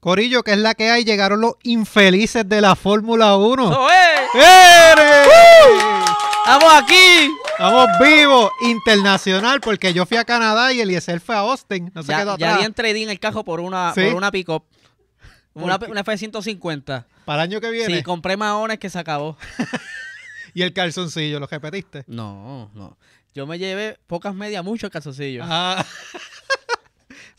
Corillo, que es la que hay, llegaron los infelices de la Fórmula 1. ¡Eso es! ¡Eres! ¡Vamos aquí! Estamos vivos, internacional, porque yo fui a Canadá y Eliezer fue a Austin. No se Ya, quedó ya atrás. di en trading el cajo por una, ¿Sí? por una pick-up. Una, una F-150. Para el año que viene. Sí, compré maones que se acabó. Y el calzoncillo, ¿lo repetiste? No, no. Yo me llevé pocas medias, muchos calzoncillos. Ah.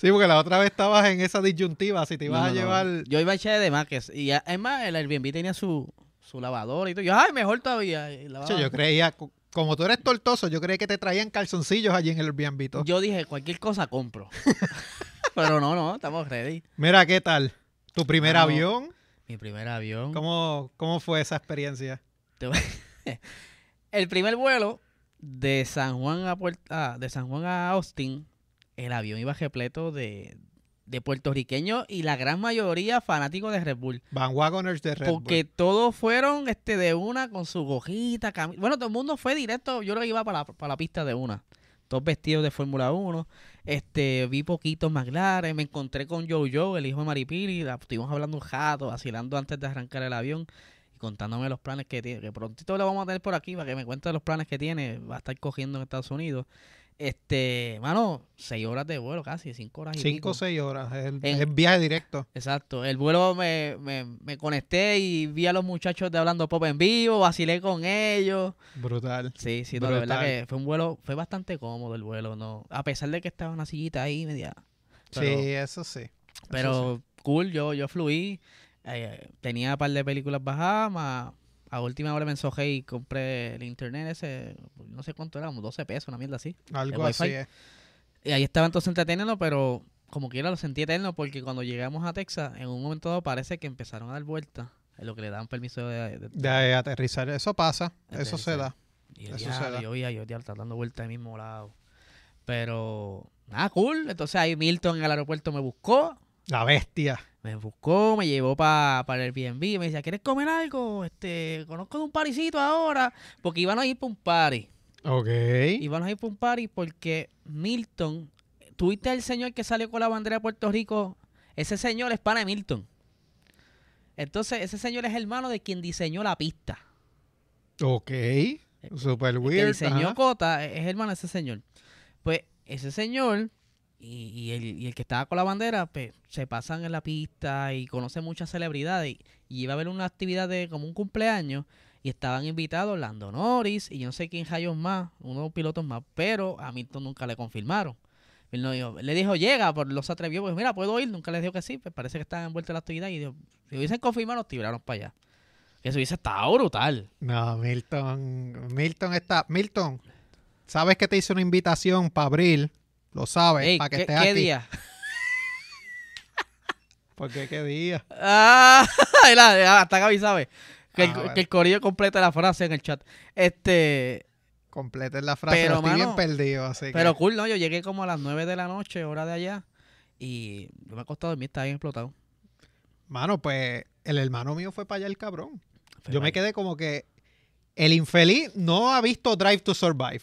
sí, porque la otra vez estabas en esa disyuntiva, si te ibas No, a no. llevar... Yo iba a echar de más que y ya- es más, el Airbnb tenía su, su lavadora y todo. Yo, ay, mejor todavía. Che, yo creía, co- como tú eres tortoso, yo creía que te traían calzoncillos allí en el Airbnb. todo. Yo dije, cualquier cosa compro. Pero no, no, estamos ready. Mira, ¿qué tal? ¿Tu primer avión? Mi primer avión. ¿Cómo, ¿Cómo fue esa experiencia? El primer vuelo de San Juan a Puert- ah, de San Juan a Austin, el avión iba repleto de, de puertorriqueños y la gran mayoría fanáticos de Red Bull. Van Wagoners de Red Bull. Porque todos fueron este de una con su gojita, bueno, todo el mundo fue directo, yo que iba para la, para la pista de una. Todos vestidos de Fórmula 1. Este, vi poquitos McLaren, me encontré con Joe Joe, el hijo de Maripili, la- estuvimos hablando un rato, vacilando antes de arrancar el avión y contándome los planes que tiene, que prontito lo vamos a tener por aquí para que me cuente los planes que tiene, va a estar cogiendo en Estados Unidos. Este, mano, seis horas de vuelo casi, cinco horas y Cinco o seis horas. Es, es viaje directo. Exacto. El vuelo me, me, me conecté y vi a los muchachos de Hablando Pop en vivo, vacilé con ellos. Brutal. Sí, sí, no, de verdad que fue un vuelo, fue bastante cómodo el vuelo, ¿no? A pesar de que estaba una sillita ahí media. Pero, sí, eso sí. Eso pero cool, yo, yo fluí. eh, tenía un par de películas bajadas, más a última hora me ensojé y compré el internet ese, no sé cuánto era, como 12 pesos, una mierda así. sí. Algo el así es. Y ahí estaba entonces entreteniendo, pero como quiera lo sentí eterno porque cuando llegamos a Texas, en un momento dado parece que empezaron a dar vueltas lo que le daban permiso de... de- De aterrizar. Eso pasa. Eso se da. y yo, eso diablo, se da. yo veía, yo diablo, está dando vueltas al mismo lado. Pero, nada, cool. Entonces ahí Milton en el aeropuerto me buscó, La bestia. Me buscó, me llevó para el Airbnb me decía, ¿quieres comer algo? Este, conozco de un parisito ahora, porque iban a ir para un party. Ok. Iban a ir para un party porque Milton, tuviste al señor que salió con la bandera de Puerto Rico, ese señor es pana de Milton. Entonces, ese señor es hermano de quien diseñó la pista. Ok. Super El que weird. diseñó ajá. Cota es hermano de ese señor. Pues ese señor y, el, y el que estaba con la bandera, pues se pasan en la pista y conocen muchas celebridades. Y iba a haber una actividad de como un cumpleaños y estaban invitados Lando Norris y yo no sé quién rayos más, unos pilotos más, pero a Milton nunca le confirmaron. Él dijo- le dijo, llega, pero no se atrevió, pues mira, puedo ir, nunca les dijo que sí, pues parece que estaban envueltos en la actividad y dijo, si hubiesen confirmado, nos tiraron para allá. Que eso hubiese estado brutal. No, Milton. Milton está. Milton, sabes que te hice una invitación para abril. Lo sabes, para que ¿qué, estés qué aquí. día? ¿Por qué qué día? Ah, hasta Gaby sabe. Que, Ah, el, bueno. que el corillo completa la frase en el chat. Este, Completen la frase. Pero, estoy bien perdido, así que- pero cool, ¿no? Yo llegué como a las 9 de la noche, hora de allá. Y yo me he acostado dormir, estaba bien explotado. Mano, pues el hermano mío fue para allá el cabrón. Fue Yo me quedé como que el infeliz no ha visto Drive to Survive.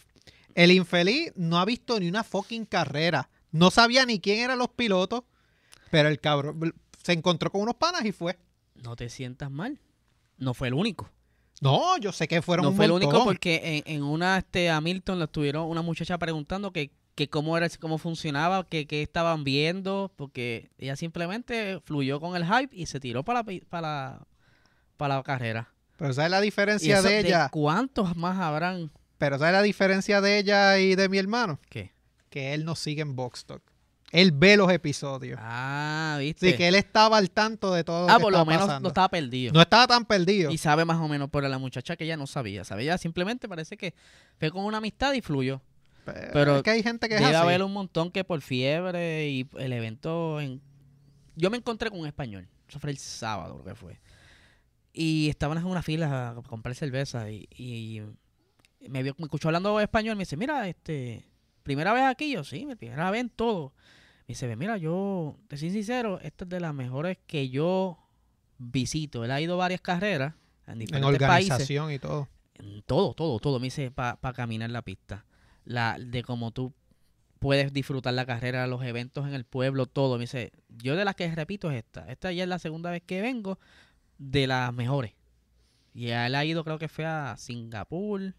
El infeliz no ha visto ni una fucking carrera. No sabía ni quién eran los pilotos, pero el cabrón se encontró con unos panas y fue. No te sientas mal. No fue el único. No, yo sé que fueron no un fue el único porque en, en una, este, a Milton le estuvieron una muchacha preguntando que, que cómo era, cómo funcionaba, que, que estaban viendo, porque ella simplemente fluyó con el hype y se tiró para la, para la, para la carrera. Pero ¿sabes la Y diferencia eso, de ella? ¿Cuántos más habrán? Pero ¿sabes la diferencia de ella y de mi hermano? ¿Qué? Que él no sigue en Boxstock. Él ve los episodios. Ah, ¿viste? Así que él estaba al tanto de todo lo ah, que por lo menos pasando. no estaba perdido. No estaba tan perdido. Y sabe más o menos, pero la muchacha que ella no sabía. Sabía simplemente parece que fue con una amistad y fluyó. Pero, pero es que hay gente que es así. haber un montón que por fiebre y el evento en... Yo me encontré con un español. Eso fue el sábado, lo que fue. Y estaban en una fila a comprar cerveza y, y me, vio, me escuchó hablando español. Me dice, mira, este, primera vez aquí. Yo, sí, mi primera vez en todo. Me dice, mira, yo, te soy sincero, esta es de las mejores que yo visito. Él ha ido varias carreras en en diferentes países. organización y todo. En todo, todo, todo. Me dice para caminar la pista. La, de como tú puedes disfrutar la carrera, los eventos en el pueblo, todo. Me dice, yo de las que repito es esta. Esta ya es la segunda vez que vengo de las mejores. Y él ha ido, creo que fue a Singapur,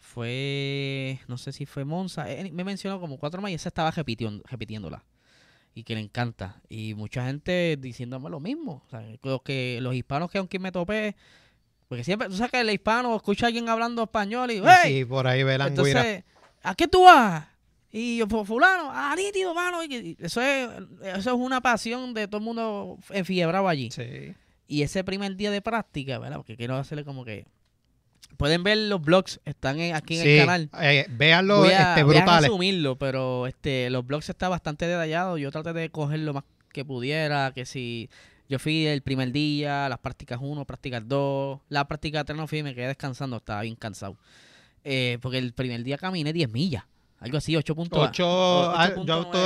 fue, no sé si fue Monza, eh, me mencionó como cuatro más y esa estaba repitiendo, repitiéndola. Y que le encanta. Y mucha gente diciéndome lo mismo. O sea, los, que, los hispanos que aunque me topé, porque siempre, tú sabes que el hispano escucha a alguien hablando español y, ¡hey! Sí, por ahí ve la. Entonces, ¿a qué tú vas? Y yo, "Fu- fulano, ah, nítido, mano. Y eso, es, eso es una pasión de todo el mundo enfiebrado allí. Sí. Y ese primer día de práctica, ¿verdad? Porque quiero hacerle como que... Pueden ver los blogs, están en- aquí en Sí, el canal. eh, véanlo, Voy a, este, voy a resumirlo, pero este, los blogs están bastante detallados. Yo traté de coger lo más que pudiera, que si yo fui el primer día, las prácticas 1, prácticas 2, la práctica 3 no fui, me quedé descansando, estaba bien cansado. Eh, porque el primer día caminé 10 millas, algo así, 8 puntos. 8, o- ah, 8.9.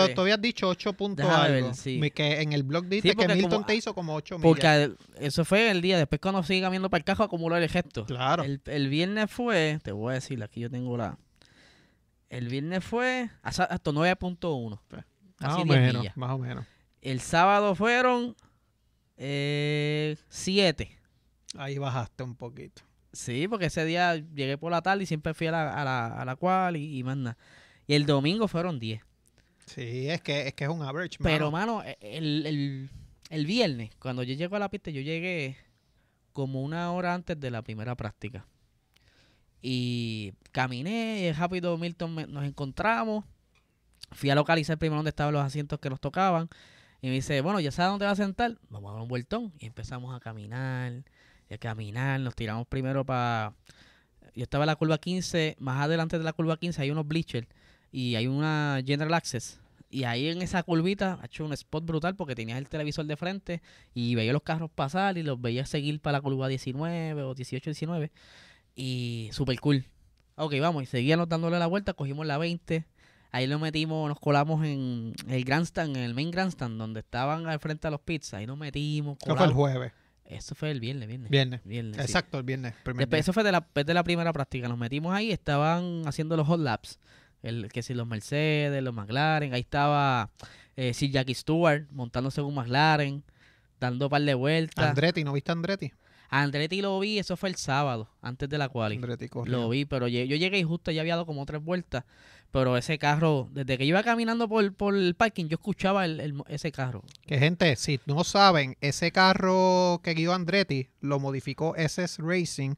yo, tú, habías dicho 8 puntos algo. sí. Que en el blog dice que porque Milton como- te hizo como 8 millas. Porque eso fue el día, después cuando sigue caminando para el cajo acumuló el gesto. Claro. El, el viernes fue, te voy a decir, aquí yo tengo la... El viernes fue hasta, hasta 9.1. más o 10 menos, millas. más o menos. El sábado fueron 7. Ahí bajaste un poquito. sí, porque ese día llegué por la tarde y siempre fui a la, a la, a la cual y, y más nada. Y el domingo fueron 10. Sí, es que es que es un average, Pero, mano. mano, e, el, el, el viernes, cuando yo llego a la pista, yo llegué como una hora antes de la primera práctica. Y caminé, y rápido Milton me- nos encontramos. Fui a localizar primero dónde estaban los asientos que nos tocaban. Y me dice, bueno, ya sabes dónde vas a sentar. Vamos a dar un vueltón. Y empezamos a caminar, y a caminar. Nos tiramos primero para... Yo estaba en la curva 15. Más adelante de la curva 15 hay unos bleachers. Y hay una General Access. Y ahí en esa curvita ha hecho un spot brutal porque tenías el televisor de frente y veía los carros pasar y los veía seguir para la curva 19 o 18, 19. Y super cool. Ok, vamos, y seguíamos dándole la vuelta, cogimos la 20. Ahí lo metimos, nos colamos en el grandstand, en el main grandstand, donde estaban al frente a los pits. Ahí nos metimos. Eso fue el colamos. jueves. Eso fue el viernes, viernes. Viernes. Viernes, sí. Exacto, el viernes. Después, día. eso fue de la, de la primera práctica. Nos metimos ahí, estaban haciendo los hot laps. El, que si los Mercedes, los McLaren. Ahí estaba eh, Sir Jackie Stewart montándose un McLaren, dando un par de vueltas. Andretti, ¿no viste a Andretti? A Andretti lo vi, eso fue el sábado, antes de la quali. Andretti corrió. Lo vi, pero yo llegué y justo ya había dado como tres vueltas. Pero ese carro, desde que yo iba caminando por, por el parking, yo escuchaba el- el mo- ese carro. Que gente, si no saben, ese carro que guió Andretti lo modificó SS Racing.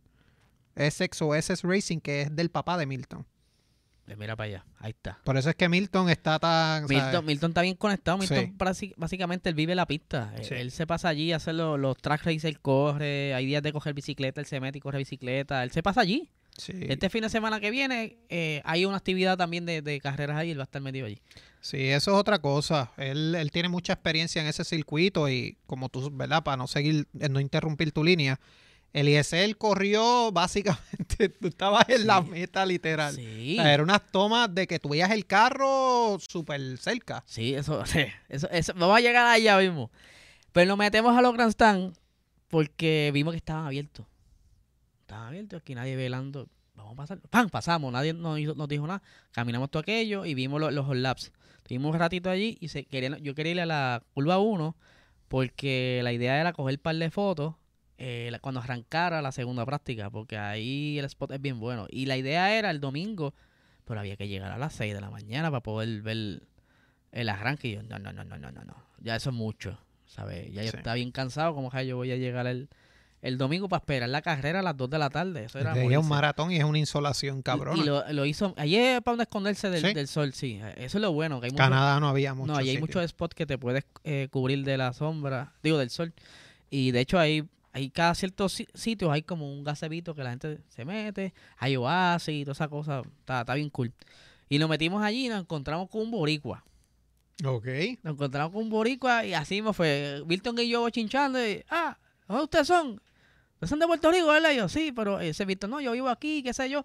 Essex o SS Racing, que es del papá de Milton. Eh, Mira para allá, ahí está. Por eso es que Milton está tan. Milton, Milton está bien conectado. Milton Sí. básicamente él vive la pista. Él- Sí. Él se pasa allí a hacer lo- los track races, él corre. Hay días de coger bicicleta, él se mete y corre bicicleta. Él se pasa allí. sí. Este fin de semana que viene eh, hay una actividad también de, de carreras ahí. Él va a estar metido allí. Sí, eso es otra cosa. Él, él tiene mucha experiencia en ese circuito y como tú, ¿verdad? Para no seguir, eh, no interrumpir tu línea. Eliezer corrió básicamente, tú estabas en la meta literal. Sí. O sea, eran unas tomas de que tú veías el carro súper cerca. Sí, eso, sí, eso, eso, vamos a llegar allá mismo. Pero nos metemos a los grandstand porque vimos que estaban abiertos. Estaban abiertos, aquí nadie velando. Vamos a pasar. ¡Pam! Pasamos, nadie nos, hizo- nos dijo nada. Caminamos todo aquello y vimos lo- los hot laps. Estuvimos un ratito allí y se querían, yo quería ir a la curva 1 porque la idea era coger un par de fotos eh, la- cuando arrancara la segunda práctica porque ahí el spot es bien bueno. Y la idea era el domingo, pero había que llegar a las 6 de la mañana para poder ver el arranque. Y yo, no, no, no, no, no, no, no. Ya eso es mucho, ¿sabes? Ya yo Sí. estaba bien cansado, como que yo voy a llegar el, el domingo para esperar la carrera a las 2 de la tarde. Eso era Es un maratón y es una insolación cabrón. Y, lo, lo hizo, ayer para donde esconderse del, Sí. del sol, sí. Eso es lo bueno, que hay mucho- Canadá no había mucho. no, allí hay muchos spots que te puedes eh, cubrir de la sombra, digo, del sol. Y de hecho hay, hay cada ciertos si- sitios, hay como un gazebito que la gente se mete, hay oasis y toda esa cosa, está, está bien cool. Y nos metimos allí y nos encontramos con un boricua. Ok. Nos encontramos con un boricua y así me fue. Milton y yo chinchando y, ah, ¿dónde ustedes son? ¿Ustedes son de Puerto Rico, verdad? Y yo, sí, pero ese Milton, no, yo vivo aquí, qué sé yo.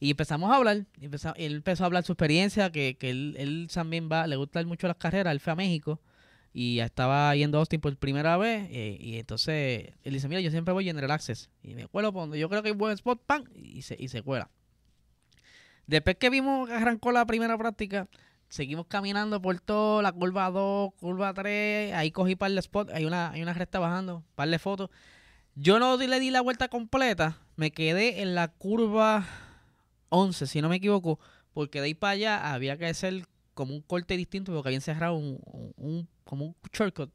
Y empezamos a hablar. y empeza- él empezó a hablar su experiencia, que, que él, él también va, le gustan mucho las carreras. Él fue a México y estaba yendo a Austin por primera vez. eh, y entonces él dice, mira, yo siempre voy General Access. Y me cuelo por donde yo creo que hay buen spot, ¡pam! Y se, y se cuela. Después que vimos que arrancó la primera práctica, seguimos caminando por todo, la curva 2, curva 3, ahí cogí par de spots, hay una, hay una recta bajando, par de fotos. Yo no le di la vuelta completa, me quedé en la curva 11, si no me equivoco, porque de ahí para allá había que hacer como un corte distinto porque habían cerrado un, un- como un shortcut.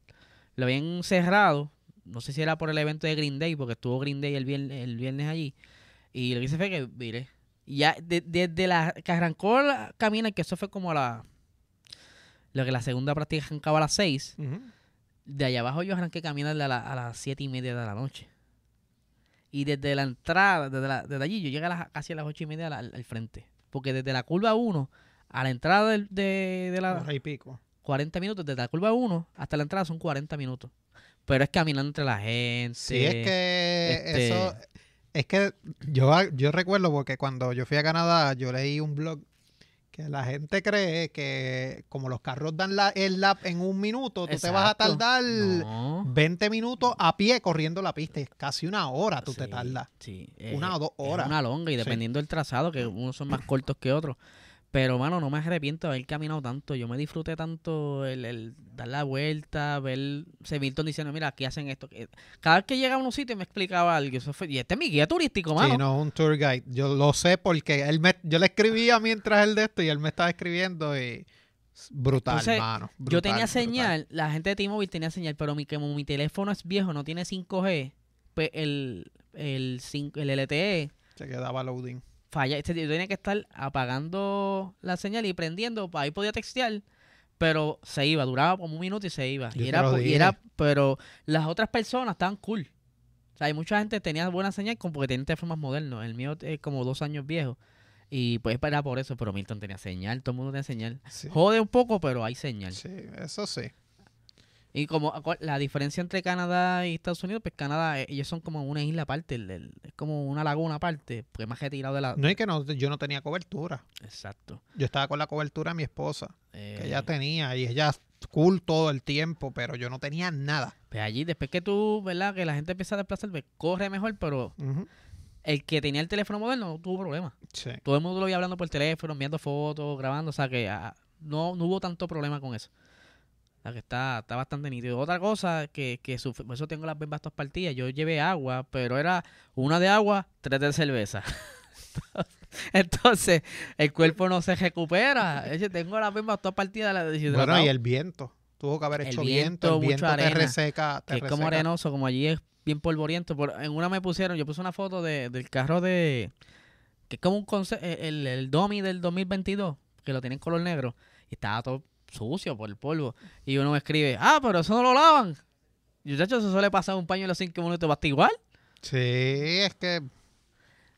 Lo habían cerrado, no sé si era por el evento de Green Day, porque estuvo Green Day el viernes, el viernes allí. Y lo que hice fue que, mire, ya de- desde la que arrancó la camina, que eso fue como la... Lo que la segunda práctica arrancaba a las 6, Ujú. de allá abajo yo arranqué caminar a, la- a las siete y media de la noche. Y desde la entrada, desde, la- desde allí, yo llegué a las, casi a las ocho y media al, al frente. Porque desde la curva 1 a la entrada de, de la y pico. 40 minutos, desde la curva 1 hasta la entrada son 40 minutos. Pero es caminando entre la gente. Sí, es que este- eso... Es que yo, yo recuerdo porque cuando yo fui a Canadá, yo leí un blog que la gente cree que como los carros dan la- el lap en un minuto, tú te vas a tardar No. 20 minutos a pie corriendo la pista. Es casi una hora tú te Sí, tardas. Sí, Una o dos horas. una longa y Sí. dependiendo del trazado, que unos son más cortos que otros. Pero, mano, no me arrepiento de haber caminado tanto. Yo me disfruté tanto el, el dar la vuelta, ver se Milton diciendo, mira, aquí hacen esto. Cada vez que llegaba a un sitio me explicaba algo. Eso fue, y este es mi guía turístico, mano. Sí, no, un tour guide. Yo lo sé porque él me, yo le escribía mientras él de esto y él me estaba escribiendo y brutal, Entonces, mano. Yo brutal, tenía brutal. señal, la gente de T-Mobile tenía señal, pero mi, como mi teléfono es viejo, no tiene 5G, pues el, el, 5 el LTE Se quedaba loading. Falla. Este, yo tenía que estar apagando la señal y prendiendo, ahí podía textear, pero se iba, duraba como un minuto y se iba. Yo Y te era, y era, pero las otras personas estaban cool. O sea, hay mucha gente que tenía buena señal como porque tenían teléfonos modernos. El mío es como dos años viejo. Y pues era por eso, pero Milton tenía señal, todo el mundo tenía señal. Sí, Jode un poco, pero hay señal. sí, eso sí. Y como acu- la diferencia entre Canadá y Estados Unidos, pues Canadá, eh, ellos son como una isla aparte, es como una laguna aparte, porque más retirado de la... No es que no, yo no tenía cobertura. Exacto. Yo estaba con la cobertura de mi esposa, Eh, que ella tenía, y ella cool todo el tiempo, pero yo no tenía nada. pues allí, después que tú, ¿verdad? Que la gente empieza a desplazar, pues corre mejor, pero el que tenía el teléfono moderno no tuvo problema. Sí. Todo el mundo lo iba hablando por teléfono, enviando fotos, grabando, o sea que ah, no, no hubo tanto problema con eso. Que está, está bastante nítido. Otra cosa que, que sufre- por eso tengo las bembas todas partidas. Yo llevé agua, pero era una de agua, tres de cerveza. Entonces, el cuerpo no se recupera. Decir, tengo las bembas todas partidas de la Bueno, y el viento. Tuvo que haber El hecho viento, viento. El viento te arena, reseca. Te que es como arenoso, como allí es bien polvoriento. Por, en una me pusieron, yo puse una foto de, del carro de. que es como un conce- eh, el, el Domi del 2022, que lo tiene en color negro, y estaba todo sucio por el polvo. Y uno me escribe, ah, pero eso no lo lavan. Y muchachos, eso suele pasar un paño en los 5 minutos, va a igual. Sí, es que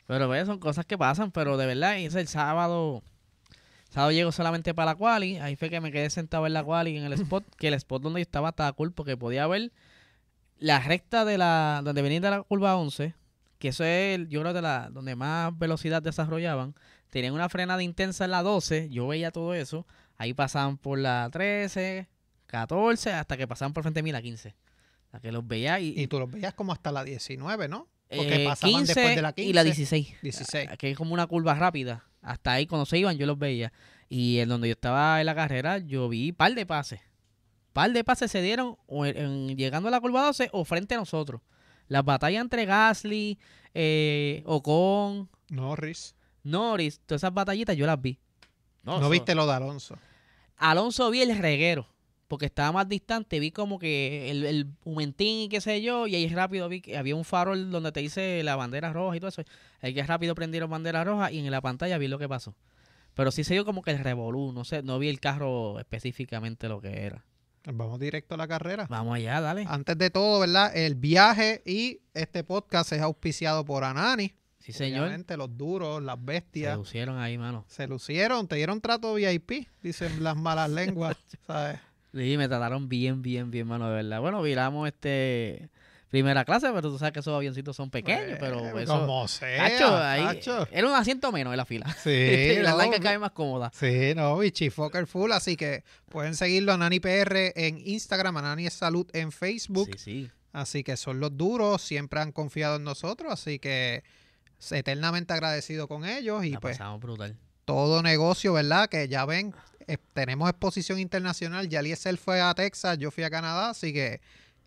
Pero pues, son cosas que pasan, pero de verdad, ese el sábado. Sábado llego solamente para la quali. Ahí fue que me quedé sentado en la quali en el spot. que el spot donde yo estaba estaba cool porque podía ver la recta de la. donde venía de la curva 11. Que eso es, yo creo, de la donde más velocidad desarrollaban. Tenían una frenada intensa en la 12. Yo veía todo eso. Ahí pasaban por la 13, 14, hasta que pasaban por frente de mí la 15. O sea, que los veía y. Y tú los veías como hasta la 19, ¿no? Porque eh, pasaban después de la 15. y la 16. 16. Ah, Que es como una curva rápida. Hasta ahí cuando se iban yo los veía. Y en donde yo estaba en la carrera yo vi par de pases. Par de pases se dieron o en- en- llegando a la curva 12 o frente a nosotros. Las batallas entre Gasly, eh, Ocon, Norris. Norris, todas esas batallitas yo las vi. No, eso- viste lo de Alonso. Alonso vi el reguero, porque estaba más distante, vi como que el, el momentín y qué sé yo, y ahí rápido vi que había un farol donde te dice la bandera roja y todo eso. Ahí que rápido prendieron bandera roja y en la pantalla vi lo que pasó. Pero sí se dio como que el revolú, no sé, no vi el carro específicamente lo que era. Vamos directo a la carrera. Vamos allá, dale. Antes de todo, ¿verdad? El viaje y este podcast es auspiciado por Anani. Sí, señor. Obviamente, los duros, las Se bestias. pusieron ahí, mano. Se lucieron, te dieron trato VIP, dicen las malas lenguas, ¿sabes? Sí, me trataron bien, bien, bien, mano, de verdad. Bueno, viramos este primera clase, pero tú sabes que esos avioncitos son pequeños, pero eso... Como sea, Cacho, ahí, cacho. era un asiento menos en la fila. Sí, y la no, larga cabe más cómoda. Sí, no, bichi, Fokker Full, así que pueden seguirlo a Nani PR en Instagram, a Nani Salud en Facebook, Sí, sí. así que son los duros, siempre han confiado en nosotros, así que eternamente agradecido con ellos y la pues brutal. todo negocio, ¿verdad? Que ya ven, eh, tenemos exposición internacional. Ya Eliezer fue a Texas, yo fui a Canadá, así que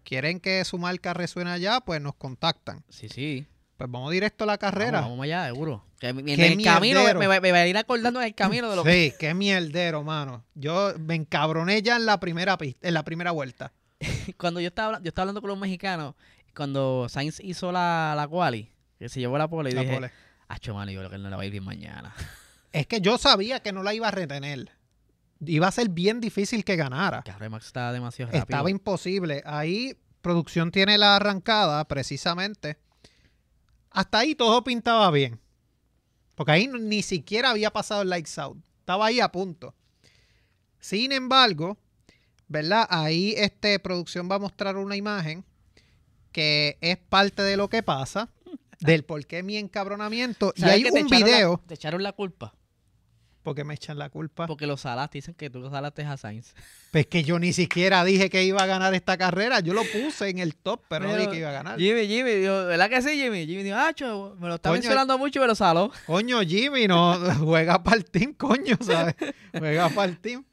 quieren que su marca resuene allá, pues nos contactan. Sí, sí. Pues vamos directo a la carrera. Vamos, vamos allá, seguro. Que en el camino me, me- me va a ir acordando en el camino de lo que... Sí, qué mierdero, mano. Yo me encabroné ya en la primera pista, en la primera vuelta. Cuando yo estaba, yo estaba hablando con los mexicanos, cuando Sainz hizo la, la quali, se llevó la pole, y La dije, pole. acho, mano, yo creo que él no le va a ir bien mañana. Es que yo sabía que no la iba a retener. Iba a ser bien difícil que ganara. Cabrón, Max estaba demasiado rápido. Estaba imposible. Ahí producción tiene la arrancada, precisamente. Hasta ahí todo pintaba bien. Porque ahí ni siquiera había pasado el lights out. Estaba ahí a punto. Sin embargo, ¿verdad? Ahí este producción va a mostrar una imagen que es parte de lo que pasa, del por qué mi encabronamiento. Y ¿Sabes hay un echaron la- video, te echaron la culpa. porque me echan la culpa. Porque lo salaste, dicen que tú lo salaste a Sainz. Pues que yo ni siquiera dije que iba a ganar esta carrera. Yo lo puse en el top, pero, no dije que iba a ganar. Jimmy, Jimmy, dijo, ¿verdad que sí, Jimmy? Jimmy dijo, acho, me lo está mencionando mucho y me lo saló. Coño, Jimmy, no juega para el team, coño, ¿sabes? Juega para el team.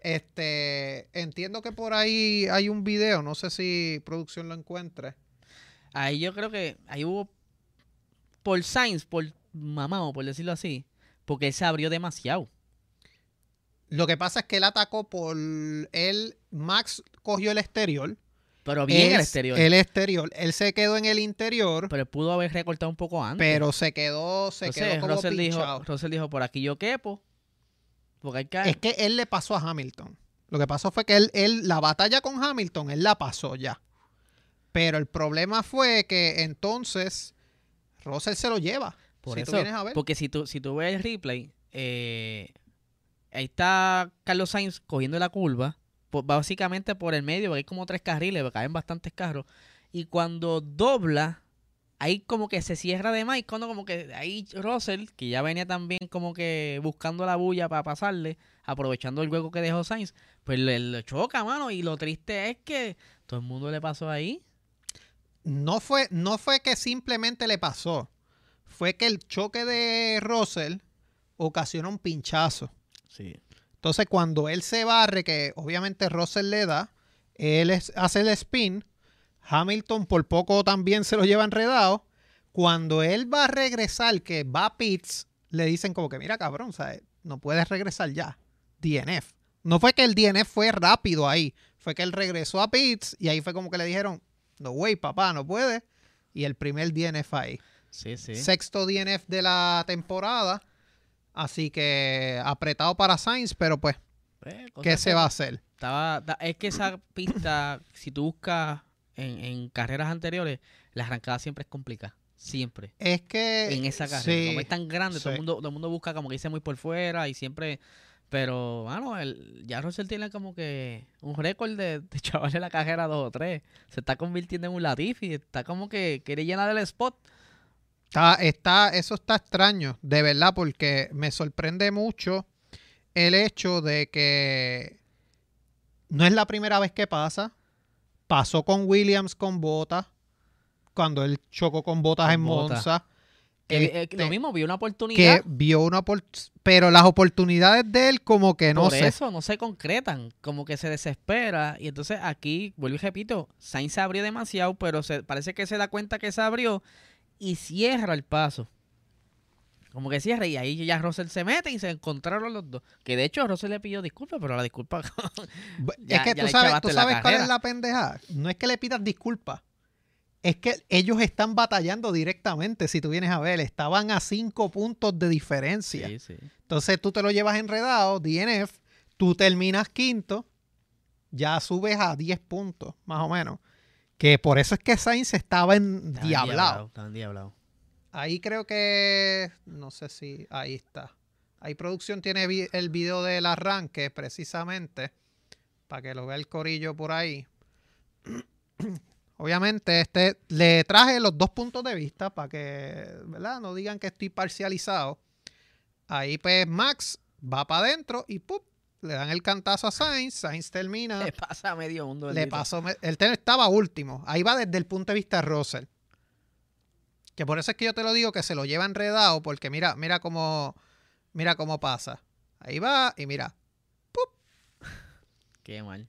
Este, entiendo que por ahí hay un video, no sé si producción lo encuentre. Ahí yo creo que ahí hubo por Sainz, por mamá, por decirlo así, porque él se abrió demasiado. Lo que pasa es que él atacó por él, Max cogió el exterior. Pero bien el exterior. El exterior. Él se quedó en el interior, pero él pudo haber recortado un poco antes. pero se quedó, se Entonces, quedó como Russell dijo. Russell dijo, por aquí yo quepo. Porque hay que... Es que él le pasó a Hamilton. Lo que pasó fue que él, él, la batalla con Hamilton, él la pasó ya. Pero el problema fue que entonces Russell se lo lleva. Por si eso, tú vienes a ver. porque si tú, si tú ves el replay, eh, ahí está Carlos Sainz cogiendo la curva, por- básicamente por el medio, porque hay como tres carriles, caen bastantes carros, y cuando dobla, ahí como que se cierra de más, y cuando como que ahí Russell, que ya venía también como que buscando la bulla para pasarle, aprovechando el hueco que dejó Sainz, pues le, le choca, mano, y lo triste es que todo el mundo le pasó ahí. No fue, no fue que simplemente le pasó. Fue que el choque de Russell ocasiona un pinchazo. Sí. Entonces, cuando él se barre, que obviamente Russell le da, él es- hace el spin. Hamilton por poco también se lo lleva enredado. Cuando él va a regresar, que va a pits, le dicen como que, mira, cabrón, ¿sabes? no puedes regresar ya. DNF. No fue que el DNF fue rápido ahí. Fue que él regresó a pits y ahí fue como que le dijeron, no, güey, papá, no puedes. Y el primer DNF ahí Sí, sí. sexto DNF de la temporada. Así que apretado para Sainz, pero pues, Pues, ¿qué se va a hacer? Estaba, es que esa pista, si tú buscas en, en carreras anteriores, la arrancada siempre es complicada. Siempre. Es que. En esa carrera. sí, como es tan grande, todo, el mundo, todo el mundo busca como que irse muy por fuera y siempre. Pero, bueno, el, ya Russell tiene como que un récord de, de chavarle la carrera dos o tres. Se está convirtiendo en un Latifi. Está como que quiere llenar el spot. Está, está, eso está extraño, de verdad, porque me sorprende mucho el hecho de que no es la primera vez que pasa. Pasó con Williams con Botas, cuando él chocó con Botas Con en. Monza. Este, lo mismo, vio una que oportunidad. vio una pero las oportunidades de él como que no por sé. eso no se concretan, como que se desespera. Y entonces aquí, vuelvo y repito, Sainz se abrió demasiado, pero se, parece que se da cuenta que se abrió y cierra el paso. Como que cierra y ahí ya Russell se mete y se encontraron los dos. Que de hecho Russell le pidió disculpas, pero la disculpa... Ya- es que tú sabes, tú sabes cuál es la pendeja. No es que le pidas disculpas. Es que ellos están batallando directamente. Si tú vienes a ver, estaban a cinco puntos de diferencia. sí, sí. Entonces tú te lo llevas enredado, DNF, tú terminas quinto, ya subes a 10 puntos, más o menos. Que por eso es que Sainz estaba en Estaba endiablado. Ahí creo que. No sé si. Ahí está. Ahí producción tiene el video del arranque, precisamente. Para que lo vea el corillo por ahí. Obviamente, este le traje los dos puntos de vista para que, ¿verdad? No digan que estoy parcializado. Ahí, pues, Max va para adentro y ¡pup! le dan el cantazo a Sainz. Sainz termina. Le pasa a medio mundo. Le pasó. Él te- estaba último. Ahí va desde el punto de vista de Russell. Que por eso es que yo te lo digo que se lo lleva enredado. Porque mira, mira cómo. Mira cómo pasa. Ahí va y mira. Qué mal.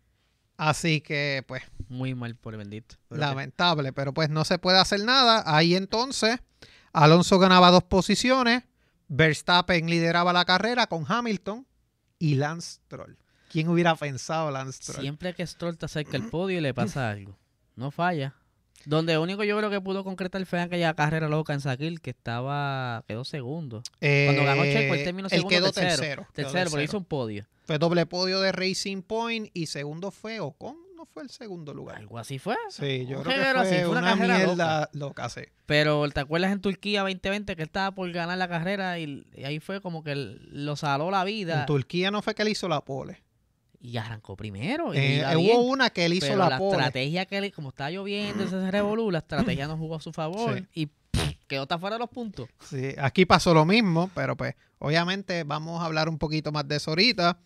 Así que, pues, Muy mal por el bendito. Pero lamentable, pero pues no se puede hacer nada. Ahí entonces, Alonso ganaba dos posiciones, Verstappen lideraba la carrera con Hamilton y Lance Stroll. ¿Quién hubiera pensado Lance que Stroll? Siempre que Stroll está cerca del podio y le pasa algo. No falla. Donde único yo creo que pudo concretar fue aquella carrera loca en Sakil que estaba. quedó segundo. Cuando ganó Checo, él terminó Eh, él segundo, quedó tercero. tercero. Tercero, pero hizo un podio. Fue doble podio de Racing Point y segundo fue Ocon, no fue el segundo lugar. Algo así fue. Sí, yo creo que fue así, fue una una, carrera mierda loca, sí. Pero ¿te acuerdas en Turquía 2020 que él estaba por ganar la carrera y, y ahí fue como que él- lo saló la vida En Turquía no fue que él hizo la pole. Y arrancó primero? Y Eh, hubo bien. una que él hizo Pero la, la, pole. estrategia que él, como estaba lloviendo, ese revolú, la estrategia no jugó a su favor Sí. y pff, quedó hasta fuera de los puntos. Sí, aquí pasó lo mismo, pero pues obviamente vamos a hablar un poquito más de eso ahorita.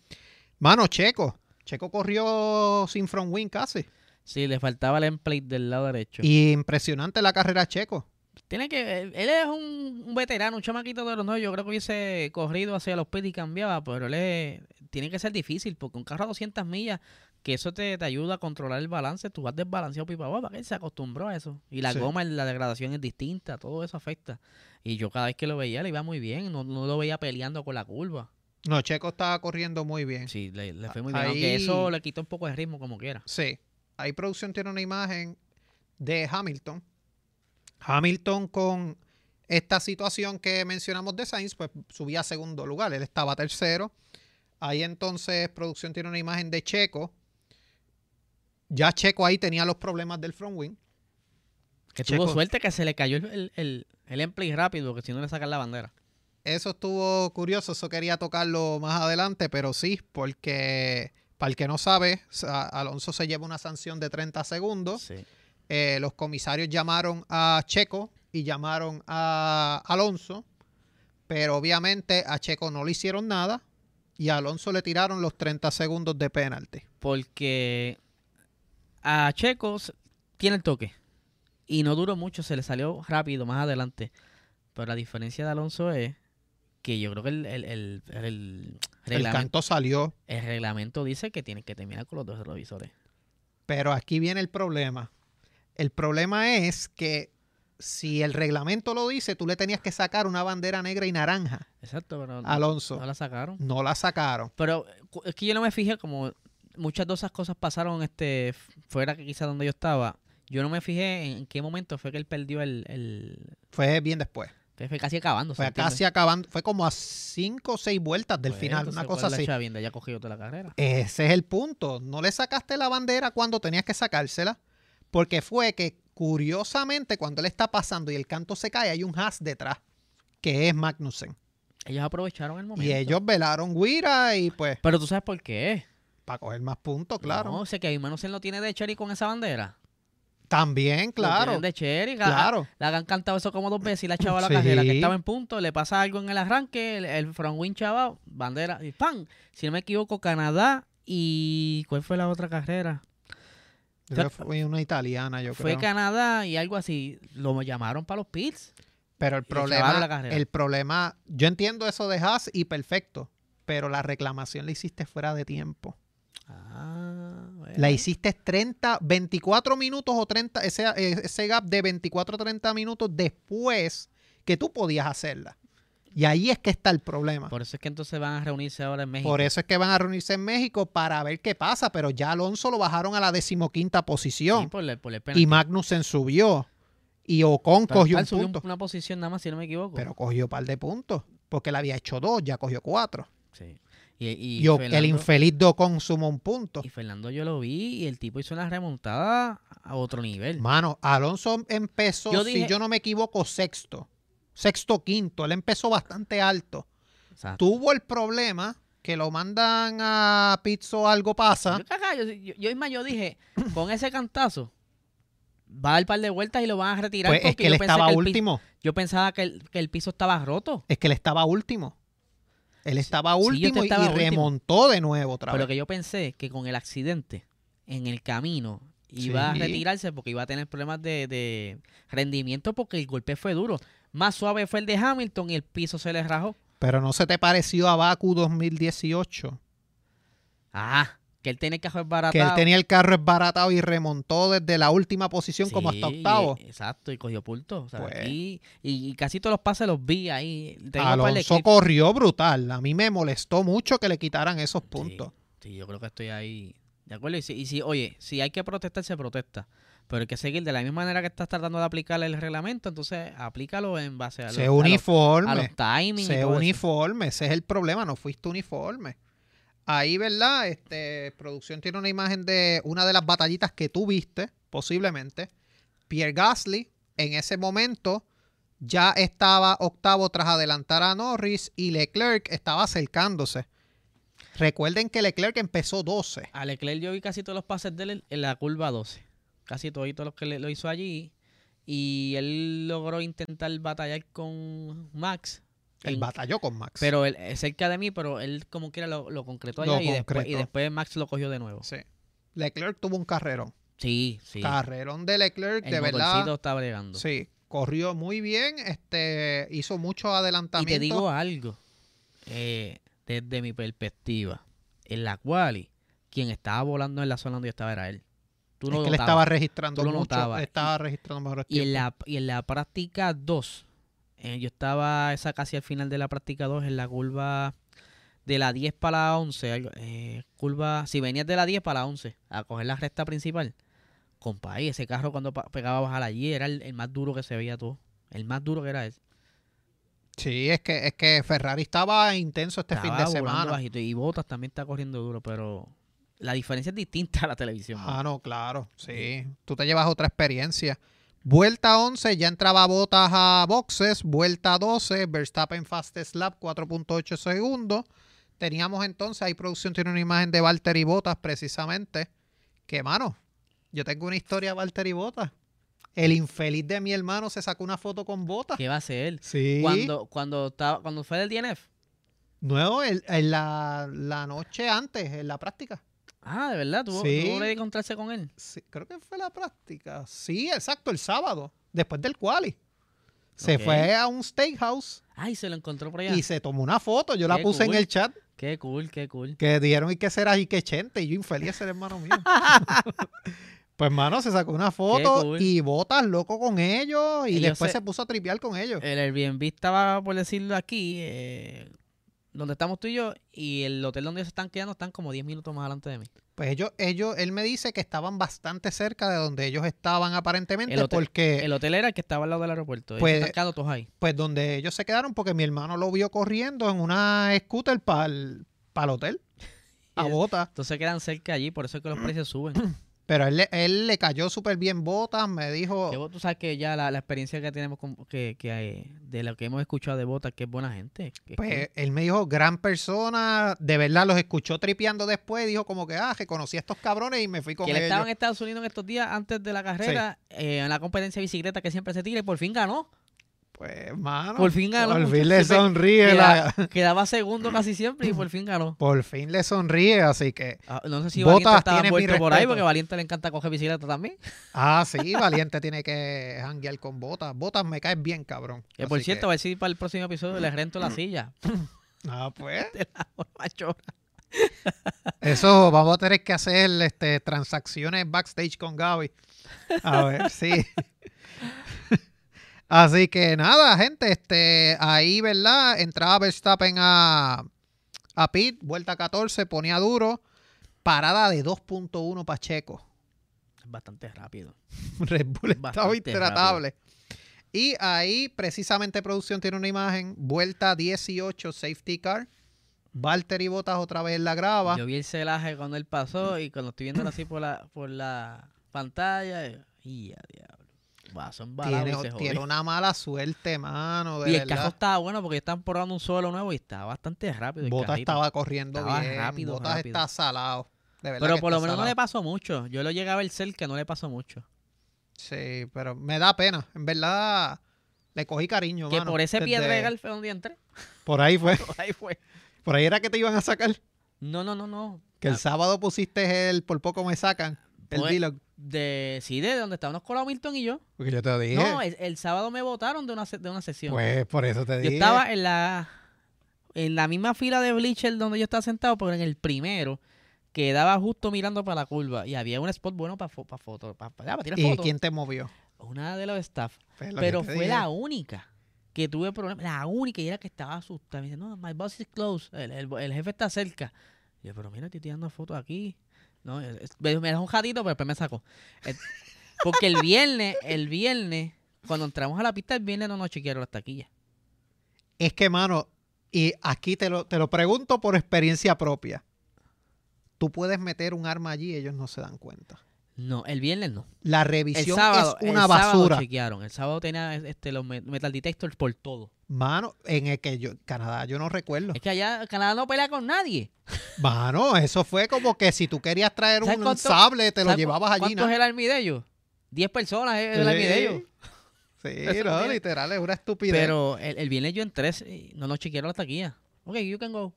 Mano, Checo. Checo corrió sin front wing casi. Sí, le faltaba el emplate del lado derecho. Y impresionante la carrera Checo. Tiene que, él es un, un veterano, un chamaquito de los no, yo creo que hubiese corrido hacia los pits y cambiaba, pero él es- tiene que ser difícil, porque un carro a 200 millas, que eso te, te ayuda a controlar el balance, tú vas desbalanceado pipa para que él se acostumbró a eso. Y la Sí. goma, la degradación es distinta, todo eso afecta. Y yo cada vez que lo veía le iba muy bien, no, no lo veía peleando con la curva. No, Checo estaba corriendo muy bien. Sí, le, le fue muy bien, Ahí- aunque eso le quitó un poco de ritmo como quiera. Sí. Ahí producción tiene una imagen de Hamilton. Hamilton con esta situación que mencionamos de Sainz, pues subía a segundo lugar. Él estaba tercero. Ahí entonces producción tiene una imagen de Checo. Ya Checo ahí tenía los problemas del front wing. Que Checo- tuvo suerte que se le cayó el, el, el, emplate rápido, que si no le sacan la bandera. Eso estuvo curioso, eso quería tocarlo más adelante, pero sí, porque para el que no sabe, sa- Alonso se lleva una sanción de 30 segundos. Sí. Eh, los comisarios llamaron a Checo y llamaron a Alonso, pero obviamente a Checo no le hicieron nada y a Alonso le tiraron los 30 segundos de penalti. Porque a Checo tiene el toque. Y no duró mucho, se le salió rápido más adelante. Pero la diferencia de Alonso es que yo creo que el, el, el, el El reglamento, canto salió, el reglamento dice que tiene que terminar con los dos retrovisores. pero aquí viene el problema. El problema es que si el reglamento lo dice, tú le tenías que sacar una bandera negra y naranja Exacto, pero Alonso. no la sacaron. No la sacaron. Pero es que yo no me fijé como muchas de esas cosas pasaron este fuera que quizá donde yo estaba. Yo no me fijé en qué momento fue que él perdió el... el Fue bien después. que fue casi acabando. Fue casi acabando. Fue como a cinco o seis vueltas del final, una cosa así. ya cogido toda la carrera. Ese es el punto. No le sacaste la bandera cuando tenías que sacársela, porque fue que curiosamente cuando él está pasando y el canto se cae, hay un Haas detrás, que es Magnussen. Ellos aprovecharon el momento. Y ellos velaron Guira y pues, Pero tú sabes por qué. para coger más puntos, claro. No, sé que Magnussen lo tiene de Cherry con esa bandera. También, claro. de Cherry. la- Claro. La han cantado eso como dos veces y la chava la Sí. carrera que estaba en punto, le pasa algo en el arranque, el, el front wing chava, bandera y ¡pam! Si no me equivoco, Canadá y ¿cuál fue la otra carrera? Fue una italiana, yo Fue creo. Canadá y algo así. Lo llamaron para los pits. Pero el problema, el problema, yo entiendo eso de Haas y perfecto, pero la reclamación la hiciste fuera de tiempo. Ah, bueno. La hiciste 30, 24 minutos o 30, ese, ese gap de 24 a 30 minutos después que tú podías hacerla. Y ahí es que está el problema. Por, Por eso es que entonces van a reunirse ahora en México. eso es que van a reunirse en México para ver qué pasa, pero ya Alonso lo bajaron a la decimoquinta Sí, posición por el, por el y. Magnussen subió y Ocon Pero cogió un subió punto, una posición nada más, si no me equivoco. pero cogió un par de puntos porque le había hecho dos, ya cogió cuatro. Sí. Y, y el infeliz de Ocon sumó un punto. Y Fernando yo lo vi y el tipo hizo una remontada a otro nivel. Mano, Alonso empezó, Yo si yo no me equivoco, sexto. Sexto, quinto. Él empezó bastante alto. Tuvo el problema que lo mandan a Pizzo, algo pasa. yo, caga, yo, yo dije, con ese cantazo, va a dar un par de vueltas y lo van a retirar. Pues es que él estaba último. yo pensaba que el, que el piso estaba roto. Es que él estaba último. Él estaba sí, último y- estaba y, último. remontó de nuevo otra Pero vez. que yo pensé que con el accidente en el camino iba Sí. a retirarse porque iba a tener problemas de, de rendimiento porque el golpe fue duro. Más suave fue el de Hamilton y el piso se le rajó. Pero no se te pareció a Baku 2018. Ah, Que él tenía el carro desbaratado. que él tenía el carro esbaratado y remontó desde la última posición como hasta Sí, octavo. exacto, y cogió punto. O sea, Pues. aquí- y, y casi todos los pases los vi ahí. Alonso corrió brutal. A mí me molestó mucho que le quitaran esos puntos. Sí, yo creo que estoy ahí. ¿De acuerdo? Y si, y si, oye, si hay que protestar, se protesta. Pero hay que seguir de la misma manera que estás tratando de aplicar el reglamento, entonces aplícalo en base a, los- a los, a uniforme. los timings. eso. uniforme. Ese es el problema. No fuiste uniforme. Ahí, ¿verdad? Este, producción tiene una imagen de una de las batallitas que tú viste, posiblemente. Pierre Gasly, en ese momento, ya estaba octavo tras adelantar a Norris y Leclerc estaba acercándose. Recuerden que Leclerc empezó 12. A Leclerc yo vi casi todos los pases de él en la curva 12. Casi todos los que le- lo hizo allí. Y él logró intentar batallar con Max. Él en- batalló con Max. Pero él es cerca de mí, pero él como quiera lo, lo concretó Lo allá y, después, y después Max lo cogió de nuevo. Sí. Leclerc tuvo un carrerón. Sí, sí. Carrerón de Leclerc, El de verdad. está bregando. Sí, corrió muy bien, este, hizo muchos Y adelantamientos. te digo algo, eh, desde mi perspectiva, en la quali, quien estaba volando en la zona donde yo estaba era él. Tú es lo que le notabas. estaba registrando mucho, notabas. le estaba registrando mejores Y en, la, y en la práctica 2, eh, yo estaba esa casi al final de la práctica 2, en la curva de la 10 para la 11, algo, eh, curva, si venías de la 10 para la 11, a coger la recta principal, compa, y ese carro cuando pegaba a bajar allí era el, el más duro que se veía todo, el más duro que era él. Sí, es que, es que Ferrari estaba intenso este fin de semana. bajito, y Botas también está corriendo duro, pero la diferencia es distinta a la televisión. Ah, no, claro, sí. Tú te llevas otra experiencia. Vuelta 11, ya entraba Botas a boxes. Vuelta 12, Verstappen fastest lap, 4.8 segundos. Teníamos entonces, ahí producción tiene una imagen de Valtteri Botas precisamente. Que, mano, yo tengo una historia de Valtteri Botas. El infeliz de mi hermano se sacó una foto con Botas. ¿Qué va a hacer él? Sí. Cuando, cuando, estaba, cuando fue del DNF. Nuevo, el- en la, la noche antes, en la práctica. Ah, de verdad, tuvo, Sí. tuvo que encontrarse con él. Sí, creo que fue la práctica. Sí, exacto, el sábado, después del quali. Se fue a un steakhouse Ay, se lo encontró por allá. y se tomó una foto. Yo la Qué puse en el chat Qué cool, qué cool. que dieron y que será y que chente. Y yo infeliz ser hermano mío. pues, mano, se sacó una foto cool. y botas loco con ellos. Y Ellos después se- se... puso a tripear con ellos. El Airbnb estaba, por decirlo aquí, eh, donde estamos tú y yo, y el hotel donde ellos se están quedando están como 10 minutos más adelante de mí. Pues ellos, ellos, él me dice que estaban bastante cerca de donde ellos estaban aparentemente. El hotel- porque, El hotel era el que estaba al lado del aeropuerto. Pues- están todos ahí. pues, donde ellos se quedaron, porque mi hermano lo vio corriendo en una scooter para el hotel. A botas. Entonces quedan cerca allí, por eso es que los precios suben. Pero él, le- él le cayó súper bien botas, me dijo, Que vos- tú sabes que ya la, la experiencia que tenemos con, que, que de lo que hemos escuchado de Botas, que es buena gente. que es pues él me dijo, gran persona, de verdad los escuchó tripeando después, dijo como que, ah, reconocí a estos cabrones y me fui con que él ellos. estaba en Estados Unidos en estos días antes de la carrera, eh, en la competencia de bicicleta que siempre se tira y por fin ganó. Pues, mano, Por fin ganó, por fin le sonríe, la- Queda- quedaba segundo casi siempre y por fin ganó. por fin le sonríe, así que, Ah, no sé si Botas Valiente tiene mi envuelto por ahí porque a Valiente le encanta coger bicicleta también. ah, sí, Valiente tiene que janguear con botas. Botas me caes bien, cabrón. Que por cierto, a ver si para el próximo episodio le rento la silla. Ah, pues. De la machorra. Eso vamos a tener que hacer este, transacciones backstage con Gaby. A ver, sí. Así que nada, gente, este, ahí, ¿verdad? Entraba Verstappen a, a pit, vuelta 14, ponía duro, parada de 2.1 Pacheco. Es bastante rápido. Red Bull estaba Bastante intratable. Y ahí, precisamente, producción tiene una imagen, vuelta 18, safety car. Valtteri Bottas otra vez en la grava. Yo vi el celaje cuando él pasó y cuando estoy viendo así por la, por la pantalla, y a diablo. Va, son balados y se Tiene, tiene una mala suerte, mano. De Y el verdad. carro estaba bueno porque están probando un suelo nuevo y estaba bastante rápido. el carrito. estaba corriendo Estaba bien. rápido, Botas rápido. está salado. De verdad Pero que por lo menos no le pasó mucho. Yo lo llegué a ver cerca, no le pasó mucho. Sí, pero me da pena. En verdad, le cogí cariño, que mano, por ese piedregal fue donde entré. Por ahí fue. Por ahí fue. Por ahí era que te iban a sacar. No, no, no, no. Que el Ah, sábado pusiste el por poco me sacan. El Pues, vlog. De, sí, de donde estábamos colado Milton y yo. Porque yo te dije. No, el, el sábado me votaron de una, se- de una sesión. pues por eso te yo dije. estaba en la en la misma fila de Bleacher donde yo estaba sentado, pero en el primero quedaba justo mirando para la curva y había un spot bueno para fotos, para, tirar ¿Y fotos. quién te movió? Una de los staff. Pues lo Pero te fue dije. la única que tuve problemas. La única y era que estaba asustada. Me dice, no, my boss is close. El, el- el jefe está cerca. Y yo, pero mira, estoy tirando fotos aquí. No, me dejó un jatito, pero después me sacó. Eh, Porque el viernes, el viernes, cuando entramos a la pista, el viernes no nos chequearon las taquillas. Es que, mano, y aquí te lo, te lo pregunto por experiencia propia. Tú puedes meter un arma allí y ellos no se dan cuenta. No, el viernes no. La revisión sábado, es una el sábado basura. chequearon. El sábado tenía este, los me- metal detectors por todo. Mano, en el que yo, Canadá, yo no recuerdo. Es que allá Canadá no pelea con nadie. Mano, eso fue como que si tú querías traer ¿Sabes un cuánto- sable, te lo ¿Sabes cu- llevabas allí. ¿Cuánto es el army de ellos? Diez personas es el Sí. army de ellos. Sí, no, literal, es una estupidez. Pero el, el viernes yo entré, no nos chequearon las taquillas. Ok, you can go.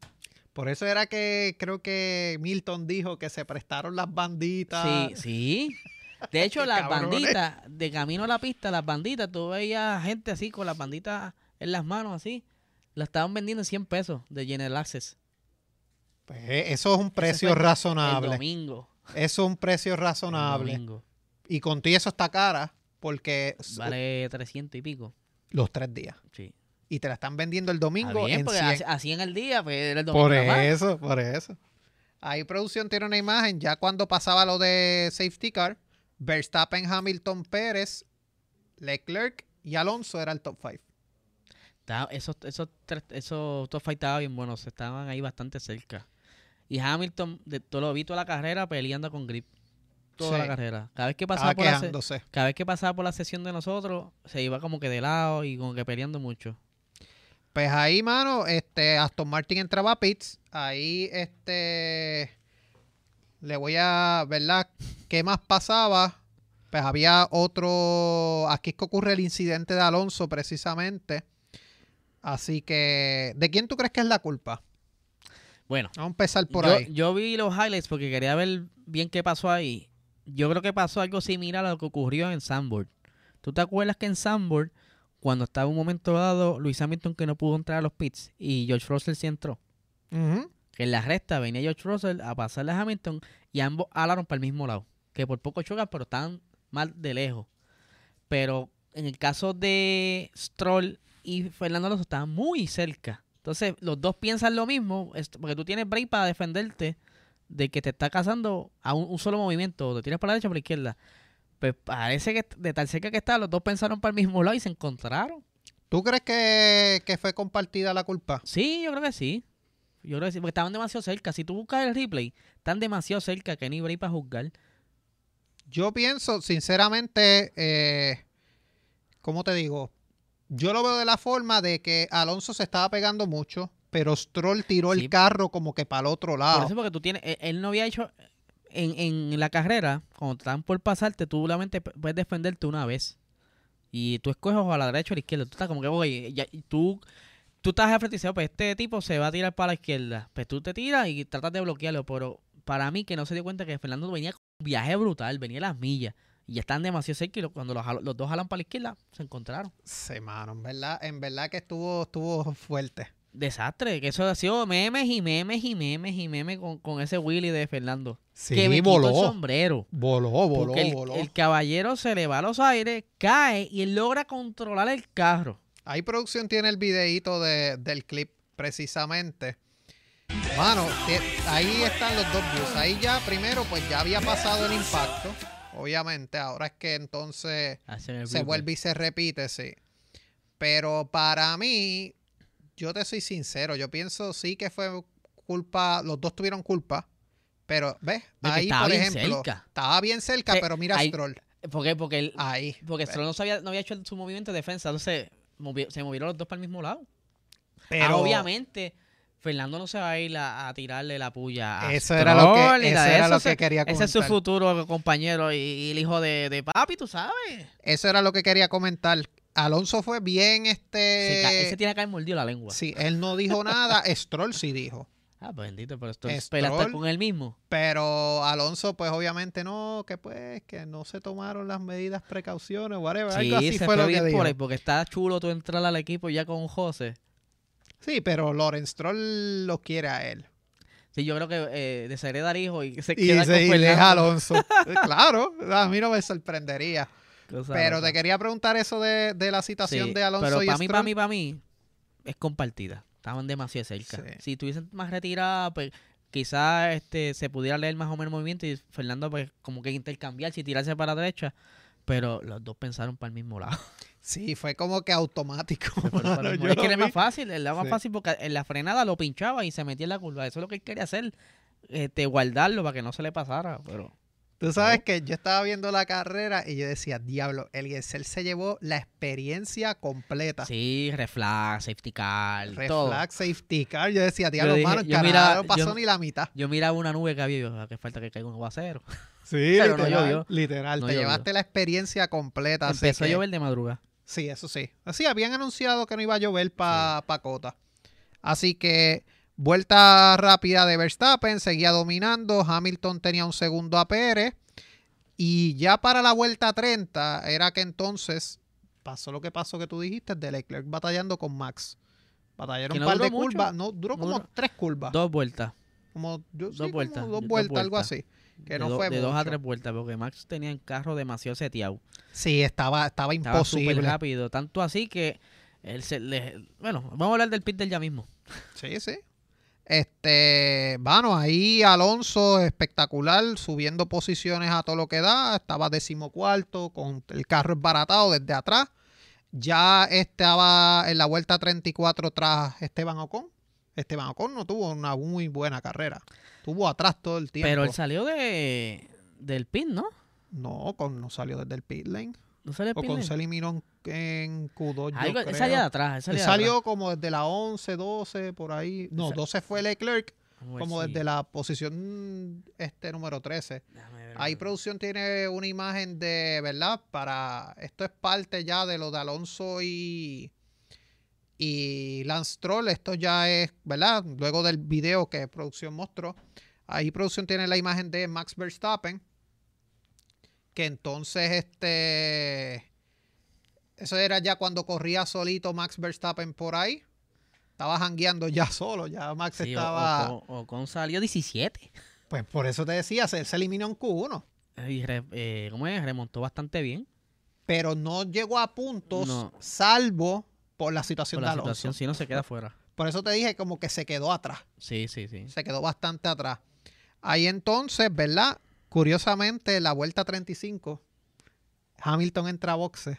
Por eso era que creo que Milton dijo que se prestaron las banditas. Sí, sí. De hecho, las Cabrones. banditas, de camino a la pista, las banditas, tú veías gente así con las banditas en las manos así. Las estaban vendiendo en 100 pesos de General Access. Pues eso es un precio El razonable. domingo. Eso es un precio razonable. Y con ti eso está cara porque Vale 300 y pico. los tres días. Sí. Y te la están vendiendo el domingo bien, en porque 100. así, en el día, pues era el domingo. Por más. eso, por eso. Ahí producción tiene una imagen. Ya cuando pasaba lo de safety car, Verstappen, Hamilton, Pérez, Leclerc y Alonso era el top 5. Estaba- esos, esos, esos top five estaban bien buenos, estaban ahí bastante cerca. Y Hamilton, de todo lo vi toda la carrera peleando con grip. Toda Sí. la carrera. Cada vez que pasaba por la cada vez que pasaba por la sesión de nosotros, se iba como que de lado y como que peleando mucho. Pues ahí, mano, este, Aston Martin entraba a pits. Ahí, este, le voy a, ¿verdad? ¿Qué más pasaba? Pues había otro, aquí es que ocurre el incidente de Alonso precisamente. Así que, ¿de quién tú crees que es la culpa? Bueno, Vamos a empezar por yo, ahí. yo vi los highlights porque quería ver bien qué pasó ahí. Yo creo que pasó algo similar a lo que ocurrió en Sandboard. ¿Tú te acuerdas que en Sandboard, cuando estaba un momento dado, Luis Hamilton que no pudo entrar a los pits y George Russell sí entró? Que en la recta venía George Russell a pasarle a Hamilton y ambos alaron para el mismo lado. Que por poco chocan, pero están mal de lejos. Pero en el caso de Stroll y Fernando Alonso estaban muy cerca. Entonces, los dos piensan lo mismo, porque tú tienes break para defenderte de que te está cazando a un, un solo movimiento, te tiras para la derecha o para la izquierda. Pues parece que de tan cerca que estaban, los dos pensaron para el mismo lado y se encontraron. ¿Tú crees que, que fue compartida la culpa? Sí, yo creo que sí. Yo creo que sí, porque estaban demasiado cerca. Si tú buscas el replay, están demasiado cerca que ni break para juzgar. Yo pienso, sinceramente, eh, ¿cómo te digo? Yo lo veo de la forma de que Alonso se estaba pegando mucho, pero Stroll tiró Sí. el carro como que para el otro Por lado. eso porque tú tienes, él, él no había hecho en, en la carrera, cuando te están por pasarte, tú solamente puedes defenderte una vez. Y tú escoges a la derecha o a la izquierda. Tú estás como que, oye, ya- y tú, tú estás al frente y dices, "Oh, pues este tipo se va a tirar para la izquierda. Pues tú te tiras y tratas de bloquearlo. Pero para mí que no se dio cuenta que Fernando venía con un viaje brutal, venía a las millas. Y ya están demasiado cerca y cuando los, los dos jalan para la izquierda, se encontraron. Sí, mano, en verdad, en verdad que estuvo, estuvo fuerte. Desastre, que eso ha sido memes y memes y memes y memes con, con ese Willy de Fernando. Sí, que me quitó voló. el sombrero. Voló, voló, Porque el, voló. el caballero se le va a los aires, cae y él logra controlar el carro. Ahí producción tiene el videíto de- del clip precisamente. Mano, ahí están los dos views. Ahí ya primero pues ya había pasado el impacto, obviamente. Ahora es que entonces se vuelve y se repite, sí. Pero para mí, yo te soy sincero, yo pienso sí que fue culpa, los dos tuvieron culpa, pero ves, ahí por ejemplo, cerca. estaba bien cerca, Sí, pero mira ahí- Stroll, ¿Por qué? Porque, ahí. porque. Stroll no, sabía, no había hecho su movimiento de defensa, entonces se movieron los dos para el mismo lado. Pero Ah, obviamente, Fernando no se va a ir a, a tirarle la puya a Eso era lo que- Stroll eso era lo que quería Ese es su comentar. futuro compañero y, y el hijo de, de papi, tú sabes. eso era lo que quería comentar. Alonso fue bien Se este tiene que haber mordido la lengua. Sí, él no dijo nada, Stroll sí dijo. Ah, pues bendito, pero esto es Stroll. con él mismo. Pero Alonso, pues obviamente no, que pues, que no se tomaron las medidas, precauciones, whatever. Algo así se fue lo que bien dijo. por ahí, porque está chulo tú entrar al equipo ya con José. Sí, pero Lorenz Stroll lo quiere a él. Sí, yo creo que eh, deshereda al hijo y se Y, queda se, y con deja a Fernando. Alonso. Eh, claro, a mí no me sorprendería. Pero te quería preguntar eso de, de la situación Sí, de Alonso pero y para mí, para mí, para mí, es compartida. Estaban demasiado cerca. Sí. Si estuviesen más retiradas, pues quizás este, se pudiera leer más o menos el movimiento y Fernando pues como que intercambiarse y tirarse para la derecha. Pero los dos pensaron para el mismo lado. Sí, fue como que automático. Mano, es que era más fácil, era más Sí. fácil porque en la frenada lo pinchaba y se metía en la curva. Eso es lo que él quería hacer. Este, guardarlo para que no se le pasara. Pero Tú sabes No. que yo estaba viendo la carrera y yo decía, diablo, el Gesell se llevó la experiencia completa. sí, reflax, safety car, todo. Reflag, safety car. Yo decía, diablo, mano, mira- no pasó yo- ni la mitad. Yo miraba una nube que había y yo, "Ah, que falta que caiga un aguacero. Sí, Pero no literal. llovió. literal, No te llovió. llevaste la experiencia completa. Empezó a llover de madrugada. Sí, eso sí. Así habían anunciado que no iba a llover para Cota. Así que vuelta rápida de Verstappen, seguía dominando. Hamilton tenía un segundo a Pérez. Y ya para la vuelta 30 era que entonces pasó lo que pasó que tú dijiste de Leclerc batallando con Max. Batallaron Que un no par de mucho. curvas. No, duró No como duró- tres curvas. Dos vueltas. como, yo- sí, dos vueltas, Dos vueltas, algo así. Que de no do- fue de dos a tres vueltas, porque Max tenía el carro demasiado seteado. Sí, estaba, estaba Estaba imposible. rápido. Tanto así que él se le- Bueno, vamos a hablar del pit del ya mismo. Sí, sí. Este, bueno, ahí Alonso espectacular, subiendo posiciones a todo lo que da, estaba decimocuarto con el carro esbaratado desde atrás. Ya estaba en la vuelta 34 tras Esteban Ocon. Esteban Ocon no tuvo una muy buena carrera. Tuvo atrás todo el tiempo. Pero él salió de del pit, ¿no? No, Ocon no salió desde el pit lane. No salió. Ocon lane? se eliminó en, en Q2, yo Algo- él creo. salía de atrás. Él Él salía de salió como desde la 11, 12, por ahí. No, Esa- 12 fue Leclerc. ver como desde la posición este número 13. déjame ver. Ahí producción tiene una imagen de, ¿verdad? Para esto es parte ya de lo de Alonso y y Lance Stroll, esto ya es, ¿verdad? Luego del video que producción mostró, ahí producción tiene la imagen de Max Verstappen que entonces este eso era ya cuando corría solito Max Verstappen por ahí. Estaba jangueando ya solo, ya Max Sí, o- estaba Ocon- Ocon salió 17. pues por eso te decía, se, se eliminó en Q1, Y re- eh, ¿Cómo es? Remontó bastante bien. pero no llegó a puntos, No. salvo por la situación Por de la Alonso. situación, si no se queda fuera. Por eso te dije como que se quedó atrás, Sí, sí, sí. se quedó bastante atrás. Ahí entonces, ¿verdad? Curiosamente, la vuelta 35, Hamilton entra a boxe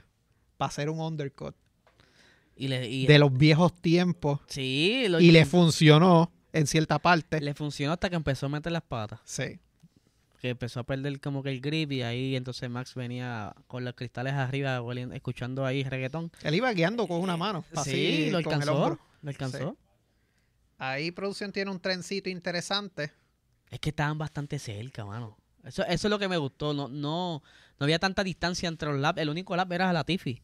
para hacer un undercut Y le, y- de los viejos tiempos sí, lo- y le funcionó en cierta parte. le funcionó hasta que empezó a meter las patas. Sí. Que empezó a perder como que el grip y ahí entonces Max venía con los cristales arriba oliendo- escuchando ahí reggaetón. Él iba guiando con una mano. así, sí, lo alcanzó. Lo alcanzó. Ahí producción tiene un trencito interesante. Es que estaban bastante cerca, mano. Eso, eso es lo que me gustó. No, no, no había tanta distancia entre los laps. El único lap era Latifi.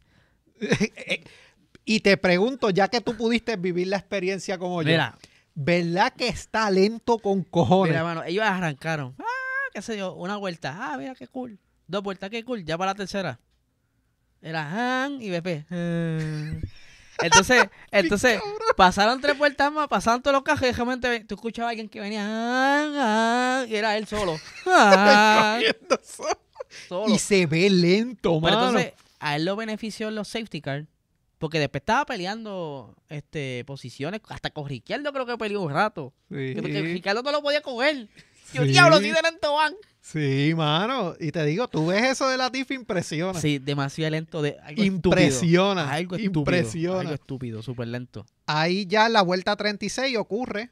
y te pregunto, ya que tú pudiste vivir la experiencia como yo, Mira, ¿verdad que está lento con cojones? mira, mano, ellos arrancaron. Ah, qué sé yo, una vuelta. Ah, mira qué cool. Dos vueltas, qué cool. Ya para la tercera. Era Han y BP. Entonces, entonces, pasaron tres vueltas más, pasaron todos los cajas y de repente tú escuchabas a alguien que venía Han, Han, y era él solo. Han, y se ve lento, Pero entonces, a él lo benefició en los safety cars. Porque después estaba peleando este posiciones, hasta con Riqueldo creo que peleó un rato. sí, Que, que Ricardo no lo podía coger. Yo, Sí. diablo, sí de lento van. sí, mano. Y te digo, tú ves eso de la Tiff impresiona. Sí, demasiado lento. De, algo Impresiona, Estúpido. Algo estúpido. impresiona. Algo estúpido, súper lento. Ahí ya en la vuelta 36 ocurre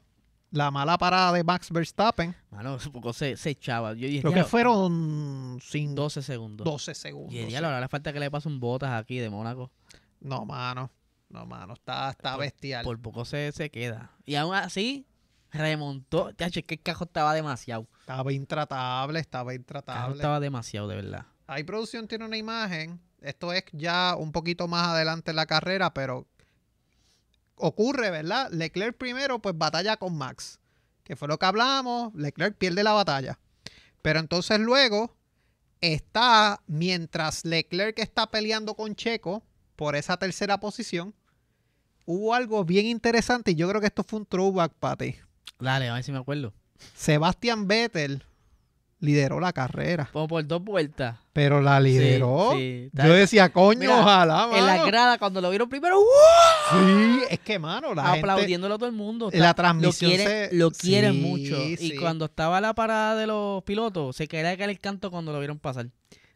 la mala parada de Max Verstappen. Mano, un poco se, se echaba. Yo dije, Creo que "Diablo, fueron sin 12 segundos. 12 segundos. Y diablo, ahora le falta que le pase un botas aquí de Mónaco. No, mano. No, mano. Está, está Por- bestial. Por poco se, se queda. Y aún así, remontó. Es que el cajo estaba demasiado. Estaba intratable, estaba El cajo intratable. estaba demasiado, de verdad. Ahí producción tiene una imagen. Esto es ya un poquito más adelante en la carrera, pero ocurre, ¿verdad? Leclerc primero, pues batalla con Max, que fue lo que hablamos. Leclerc pierde la batalla. Pero entonces luego está, mientras Leclerc está peleando con Checo por esa tercera posición, hubo algo bien interesante y yo creo que esto fue un throwback para ti. Dale, a ver si me acuerdo. Sebastian Vettel lideró la carrera, Como por dos vueltas. pero la lideró. sí. Yo decía, coño, Mira, ojalá, mano. En la grada, cuando lo vieron primero, ¡uh! Sí, es que, mano, la gente... aplaudiéndolo a todo el mundo. la Está- transmisión lo quieren, se- lo quieren sí, mucho. Y cuando estaba la parada de los pilotos, se quería caer el canto cuando lo vieron pasar.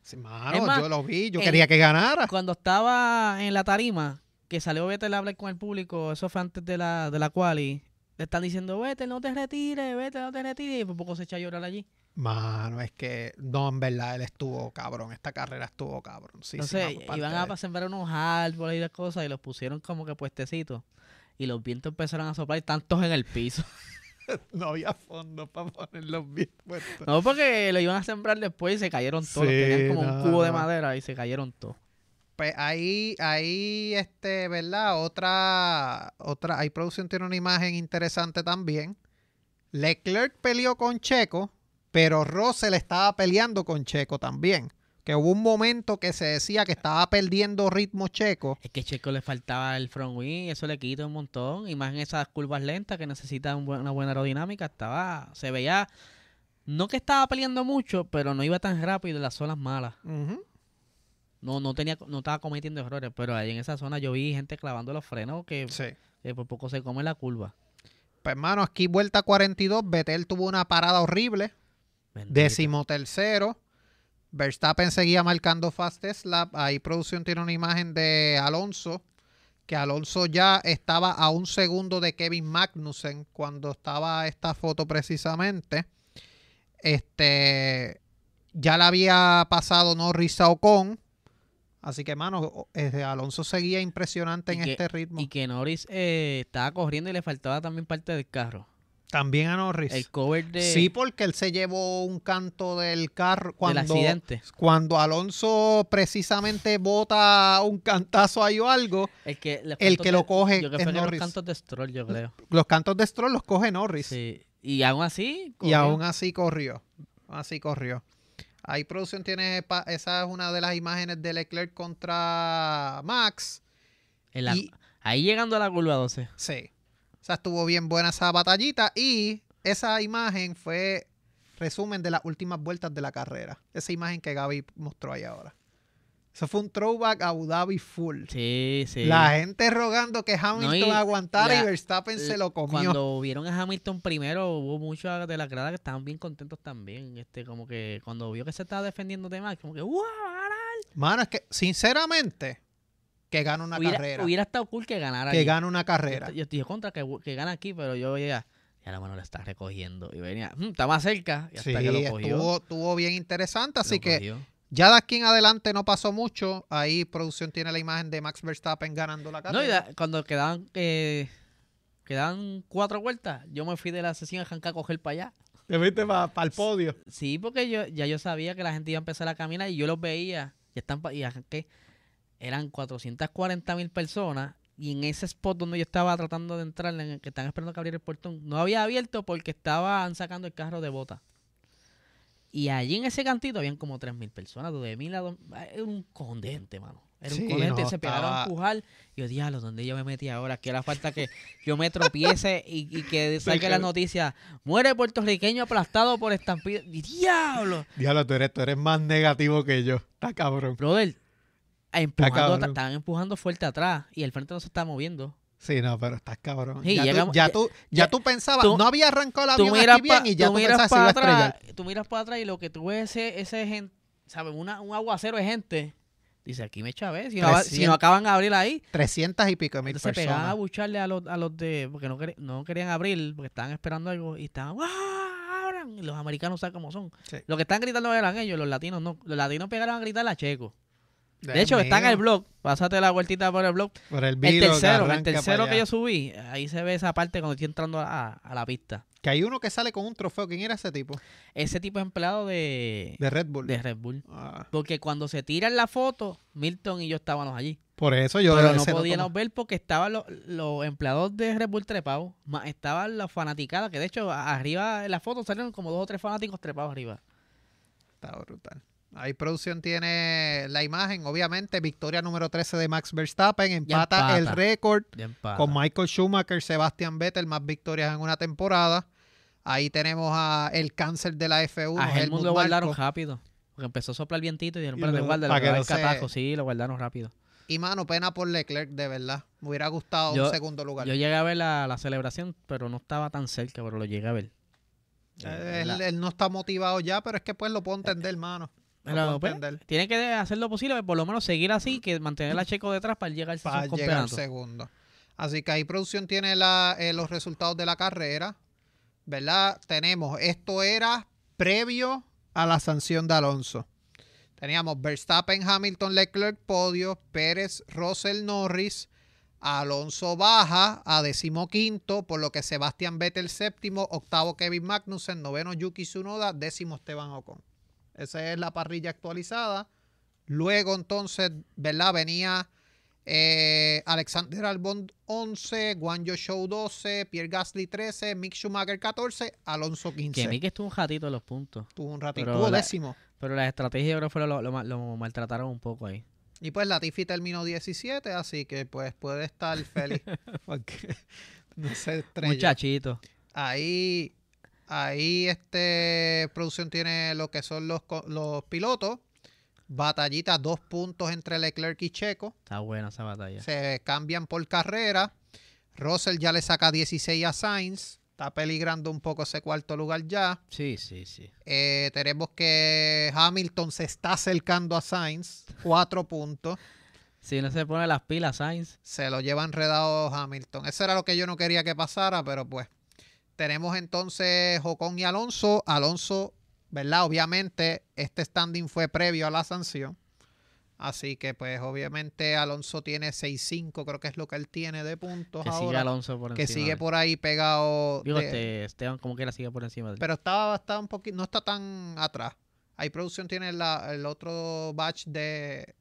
Sí, mano, más, yo lo vi, yo en- quería que ganara. Cuando estaba en la tarima, que salió Vettel a hablar con el público, eso fue antes de la, de la quali, le están diciendo, Vettel, no te retires, Vettel, no te retires, y por poco se echa a llorar allí. Mano, es que, no, en verdad, él estuvo cabrón. Esta carrera estuvo cabrón. Sí, Entonces, sí, vamos, iban a sembrar unos árboles y las cosas, y los pusieron como que puestecitos. Y los vientos empezaron a soplar, y tantos en el piso. No había fondo para poner los bien puestos. No, porque lo iban a sembrar después y se cayeron todos. Sí, Tenían como no, un cubo de no. madera y se cayeron todos. Pues ahí, ahí, este, ¿verdad? Otra, otra, ahí producción tiene una imagen interesante también. Leclerc peleó con Checo, pero Russell estaba peleando con Checo también. Que hubo un momento que se decía que estaba perdiendo ritmo Checo. Es que Checo le faltaba el front wing, eso le quita un montón. Y más en esas curvas lentas que necesitan un buen- una buena aerodinámica, estaba, se veía, no que estaba peleando mucho, pero no iba tan rápido en las zonas malas. No, no tenía, no estaba cometiendo errores, pero ahí en esa zona yo vi gente clavando los frenos que, Sí. que por poco se come la curva. Pues hermano, aquí vuelta 42, Vettel tuvo una parada horrible. Bendito. Décimo tercero. Verstappen seguía marcando fastest lap. Ahí producción tiene una imagen de Alonso. Que Alonso ya estaba a un segundo de Kevin Magnussen cuando estaba esta foto precisamente. Este ya le había pasado Norris a Ocon. Así que, mano, este, Alonso seguía impresionante en que- este ritmo. Y que Norris eh, estaba corriendo y le faltaba también parte del carro. También a Norris. El cover de, Sí, porque él se llevó un canto del carro cuando, del accidente. cuando Alonso precisamente bota un cantazo ahí o algo, El que, el que de- lo coge yo creo es que fue los Norris. cantos de Stroll, yo creo. los cantos de Stroll los coge Norris. Sí. Y aún así. Y aún así corrió. Así corrió. Ahí producción tiene, esa es una de las imágenes de Leclerc contra Max. En la- y- ahí llegando a la curva 12. Sí. O sea, estuvo bien buena esa batallita y esa imagen fue resumen de las últimas vueltas de la carrera. Esa imagen que Gaby mostró ahí ahora. Eso fue un throwback a Abu Dhabi full. Sí, sí. La gente rogando que Hamilton No, y aguantara y la- Verstappen se lo comió. Cuando vieron a Hamilton primero, hubo muchas de las gradas que estaban bien contentos también. Este, como que cuando vio que se estaba defendiendo de Max, como que ¡wow! va a ganar". Mano, es que sinceramente, que gana una hubiera, carrera. hubiera estado cool que ganara. que gana una Yo, carrera. yo dije contra que, que gana aquí, pero yo veía, ya la mano le está recogiendo. Y venía, "Mm, está más cerca. Y hasta Sí, que lo cogió. estuvo, estuvo bien interesante. Así que. Ya de aquí en adelante no pasó mucho. Ahí producción tiene la imagen de Max Verstappen ganando la carrera. No, y da- cuando quedaban, eh, quedaban cuatro vueltas, yo me fui de la sesión a arrancar a coger para allá. Te fuiste para el podio. Sí, porque yo ya yo sabía que la gente iba a empezar a caminar y yo los veía. Ya están pa- y arranqué. Eran 440 mil personas. Y en ese spot donde yo estaba tratando de entrar, en el que están esperando que abriera el portón, no había abierto porque estaban sacando el carro de bota. Y allí en ese cantito habían como 3 mil personas, de mil a dos- Era un cojón de gente, mano. Era un cojón de gente, no, se pegaron a estaba- empujar. Y yo, diablo, ¿dónde yo me metí ahora? Que era falta que yo me tropiece y, y que Sí, salga que- la noticia. Muere puertorriqueño aplastado por estampida. Y, ¡Diablo! Diablo, tú eres, tú eres más negativo que yo. Está cabrón. Brother, empujando, estaban empujando fuerte atrás y el frente no se está moviendo. Sí, no, pero estás cabrón. Sí, ya, llegamos- tú, ya, ya- tú, ya ya- tú pensabas, tú- no había arrancado Tú avión aquí bien pa- y ya tú, miras para atrás, tú miras para atrás y lo que tú ves ese, ese gente, ¿sabes? Una, un aguacero de gente. Dice, aquí me chavé. Si no, si no 300. acaban de abrir ahí, 300 y pico de mil entonces se pegaban a personas. bucharle a los, a los de... Porque no, querían- no querían abrir, porque estaban esperando algo y estaban... ¡Wow! Abran. Y los americanos saben cómo son. Sí. Los que están gritando eran ellos, los latinos no. Los latinos pegaron a gritar a Checo. De hecho, está en mío, el blog. Pásate la vueltita por el blog. Por el, tercero, el tercero que yo subí, ahí se ve esa parte cuando estoy entrando a, a la pista. Que hay uno que sale con un trofeo. ¿Quién era ese tipo? Ese tipo es empleado de, De Red Bull. de Red Bull. Ah, Porque cuando se tiran la foto, Milton y yo estábamos allí. por eso yo pero no podíamos ver porque estaban los, los empleados de Red Bull trepados, más estaban las fanaticadas, que de hecho arriba en la foto salieron como dos o tres fanáticos trepados arriba. Está brutal. Ahí producción tiene la imagen, obviamente, victoria número 13 de Max Verstappen, empata, empata. el récord con Michael Schumacher, Sebastian Vettel, más victorias en una temporada. Ahí tenemos a el cáncer de la F1. A Helmut Helmut lo guardaron rápido. Porque empezó a soplar el vientito y dijeron, para que que se- catajo. Sí, lo guardaron rápido. Y mano, pena por Leclerc, de verdad. Me hubiera gustado Yo- un segundo lugar. Yo llegué a ver la, la celebración, pero no estaba tan cerca, pero lo llegué a ver. Eh, él, él no está motivado ya, pero es que pues lo puedo entender, hermano. Pero, pues. Tiene que hacer lo posible, por lo menos seguir así, que mantener a Checo detrás para llegar Para al llegar segundo. Así que ahí producción tiene la- eh, los resultados de la carrera. ¿Verdad? Tenemos, esto era previo a la sanción de Alonso. Teníamos Verstappen, Hamilton, Leclerc, podio, Pérez, Russell, Norris, Alonso baja a decimoquinto, por lo que Sebastián Vettel séptimo, octavo Kevin Magnussen, noveno Yuki Tsunoda, décimo Esteban Ocon. Esa es la parrilla actualizada. Luego entonces, ¿verdad? Venía eh, Alexander Albon 11, Guanyo Show 12, Pierre Gasly 13, Mick Schumacher 14, Alonso 15. Que Mick estuvo un ratito en los puntos. Tuvo un ratito, Pero tuvo la- décimo. Pero la estrategia yo creo que lo, lo, lo- lo maltrataron un poco ahí. Y pues Latifi terminó 17, así que pues puede estar feliz. porque no se estrella. Muchachito. Ahí, ahí este producción tiene lo que son los, pilotos. Batallita, dos puntos entre Leclerc y Checo. Está buena esa batalla. Se cambian por carrera. Russell ya le saca 16 a Sainz. Está peligrando un poco ese cuarto lugar ya. Sí, sí, sí. Eh, tenemos que Hamilton se está acercando a Sainz. Cuatro puntos. Si no se pone las pilas, Sainz. Se lo lleva enredado Hamilton. Eso era lo que yo no quería que pasara, pero pues. Tenemos entonces Ocon y Alonso. Alonso, ¿verdad? Obviamente, este standing fue previo a la sanción. Así que, pues, obviamente, Alonso tiene 6-5, creo que es lo que él tiene de puntos Que sigue ahora. Alonso por que encima. sigue de él. por ahí pegado. Digo, de- este, Esteban como quiera sigue por encima de él. Pero estaba, está un poquito, no está tan atrás. Ahí producción tiene la- el otro batch de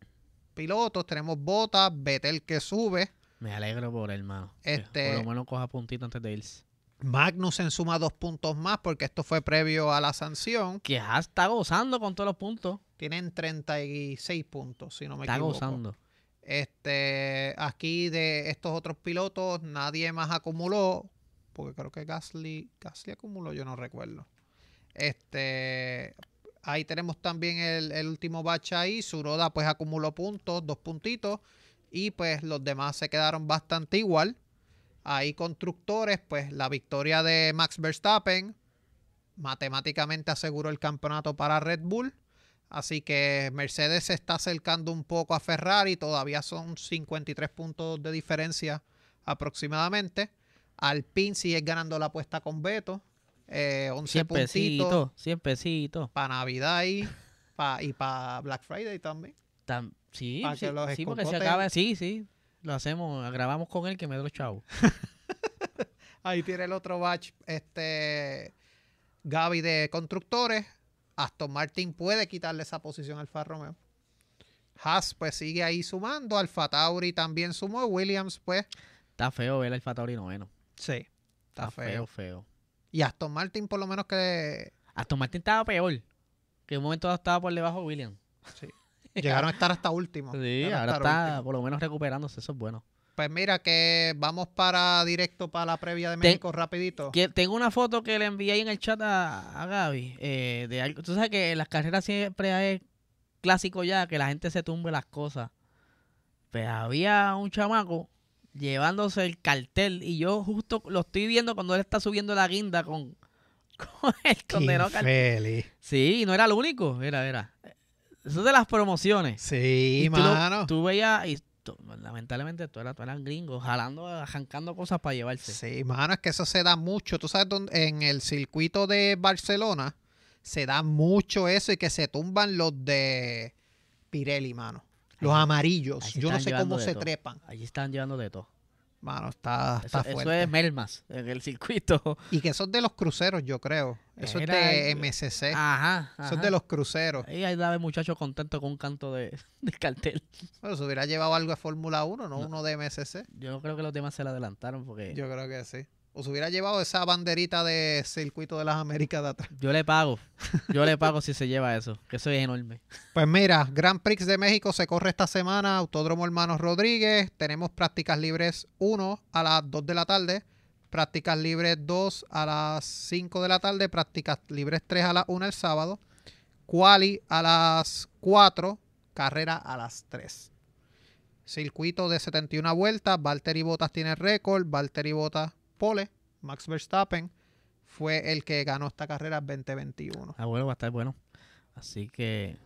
pilotos. Tenemos Bota, Betel que sube. Me alegro por él, mano. Que Este- Por lo menos coja puntito antes de irse. Magnussen suma dos puntos más porque esto fue previo a la sanción. Que ya está gozando con todos los puntos. Tienen 36 puntos, si no me está equivoco. gozando. Este, aquí de estos otros pilotos, nadie más acumuló. Porque creo que Gasly, Gasly acumuló, yo no recuerdo. Este, ahí tenemos también el, el último batch ahí. Suroda pues acumuló puntos, dos puntitos. Y pues los demás se quedaron bastante igual. Ahí constructores, pues la victoria de Max Verstappen matemáticamente aseguró el campeonato para Red Bull. Así que Mercedes se está acercando un poco a Ferrari, todavía son 53 puntos de diferencia aproximadamente. Alpine sigue ganando la apuesta con Beto, eh, 11 100 puntitos pesitos. 100 pesitos. para Navidad y para Black Friday también. Tam- sí, sí, sí, porque se acaba. Sí, sí. Lo hacemos, grabamos con él que me dio los chavos. Ahí tiene el otro batch, este Gaby de constructores. Aston Martin puede quitarle esa posición al Alfa Romeo. Haas pues sigue ahí sumando. Alfa Tauri también sumó. Williams pues Está feo ver el Fatauri noveno. sí, está, Está feo. feo, feo. Y Aston Martin por lo menos que Aston Martin estaba peor. Que en un momento estaba por debajo de William. sí, llegaron a estar hasta último. Sí, ahora está último. por lo menos recuperándose. Eso es bueno. Pues mira que vamos para directo para la previa de Ten- México rapidito. Que- Tengo una foto que le envié ahí en el chat a, a Gaby. eh, de algo. Tú sabes que en las carreras siempre es clásico ya que la gente se tumbe las cosas. Pues había un chamaco llevándose el cartel y yo justo lo estoy viendo cuando él está subiendo la guinda con, con el condenado cartel. Sí, y no era el único. Era, era. Eso es de las promociones. Sí, Y mano. tú veías, y tú- lamentablemente tú eras, tú eras gringo, jalando, arrancando cosas para llevarse. Sí, mano, es que eso se da mucho. Tú sabes, dónde? en el circuito de Barcelona se da mucho eso y que se tumban los de Pirelli, mano. Los Ahí amarillos. Yo no sé cómo se todo. trepan. Allí están llevando de todo. Mano, está, Eso, está eso fuerte. es mermas en el circuito. Y que eso es de los cruceros, yo creo. Eso Era es de el- MSC. Ajá. Eso es ajá. de los cruceros. Ahí hay el muchacho contento con un canto de, del cartel. Bueno, se hubiera llevado algo de Fórmula 1, no, No. uno de MSC. Yo creo que los demás se le adelantaron porque Yo creo que sí. O se hubiera llevado esa banderita de circuito de las Américas de atrás. le pago. Yo le pago si se lleva eso, que eso es enorme. Pues mira, Grand Prix de México se corre esta semana, Autódromo Hermanos Rodríguez, tenemos prácticas libres 1 a las 2 de la tarde, prácticas libres 2 a las 5 de la tarde, prácticas libres 3 a las 1 el sábado, quali a las 4, carrera a las 3. Circuito de 71 vueltas, Valtteri Bottas tiene récord, Valtteri Bottas pole, Max Verstappen fue el que ganó esta carrera 2021. Ah, bueno, va a estar bueno. Así que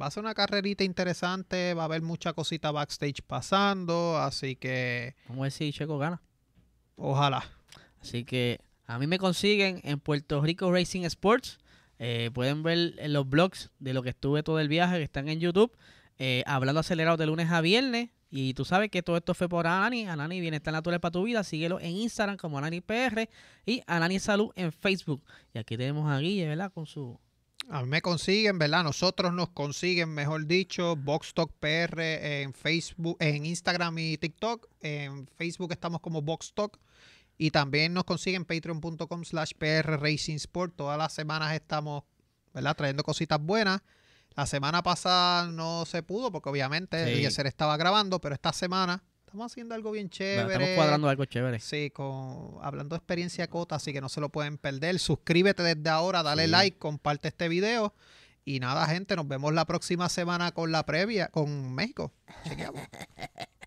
Va a ser una carrerita interesante, va a haber mucha cosita backstage pasando, así que vamos a ver si Checo gana. ojalá. Así que a mí me consiguen en Puerto Rico Racing Sports. Eh, pueden ver en los blogs de lo que estuve todo el viaje que están en YouTube. eh, hablando acelerado de lunes a viernes. Y tú sabes que todo esto fue por Anani. Anani Bienestar Natural para tu vida. Síguelo en Instagram como Anani PR y Anani Salud en Facebook. Y aquí tenemos a Guille, ¿verdad? Con su... A mí me consiguen, ¿verdad? Nosotros nos consiguen, mejor dicho, Box Talk PR en Facebook, en Instagram y TikTok. En Facebook estamos como Box Talk. Y también nos consiguen patreon.com slash PR Racing Sport. Todas las semanas estamos, ¿verdad? Trayendo cositas buenas. La semana pasada no se pudo porque obviamente Sí. Eliezer estaba grabando, pero esta semana estamos haciendo algo bien chévere. Estamos cuadrando algo chévere. Sí, con, hablando de experiencia cota, así que no se lo pueden perder. Suscríbete desde ahora, dale Sí. like, comparte este video. Y nada, gente, nos vemos la próxima semana con la previa con México. Chequeamos.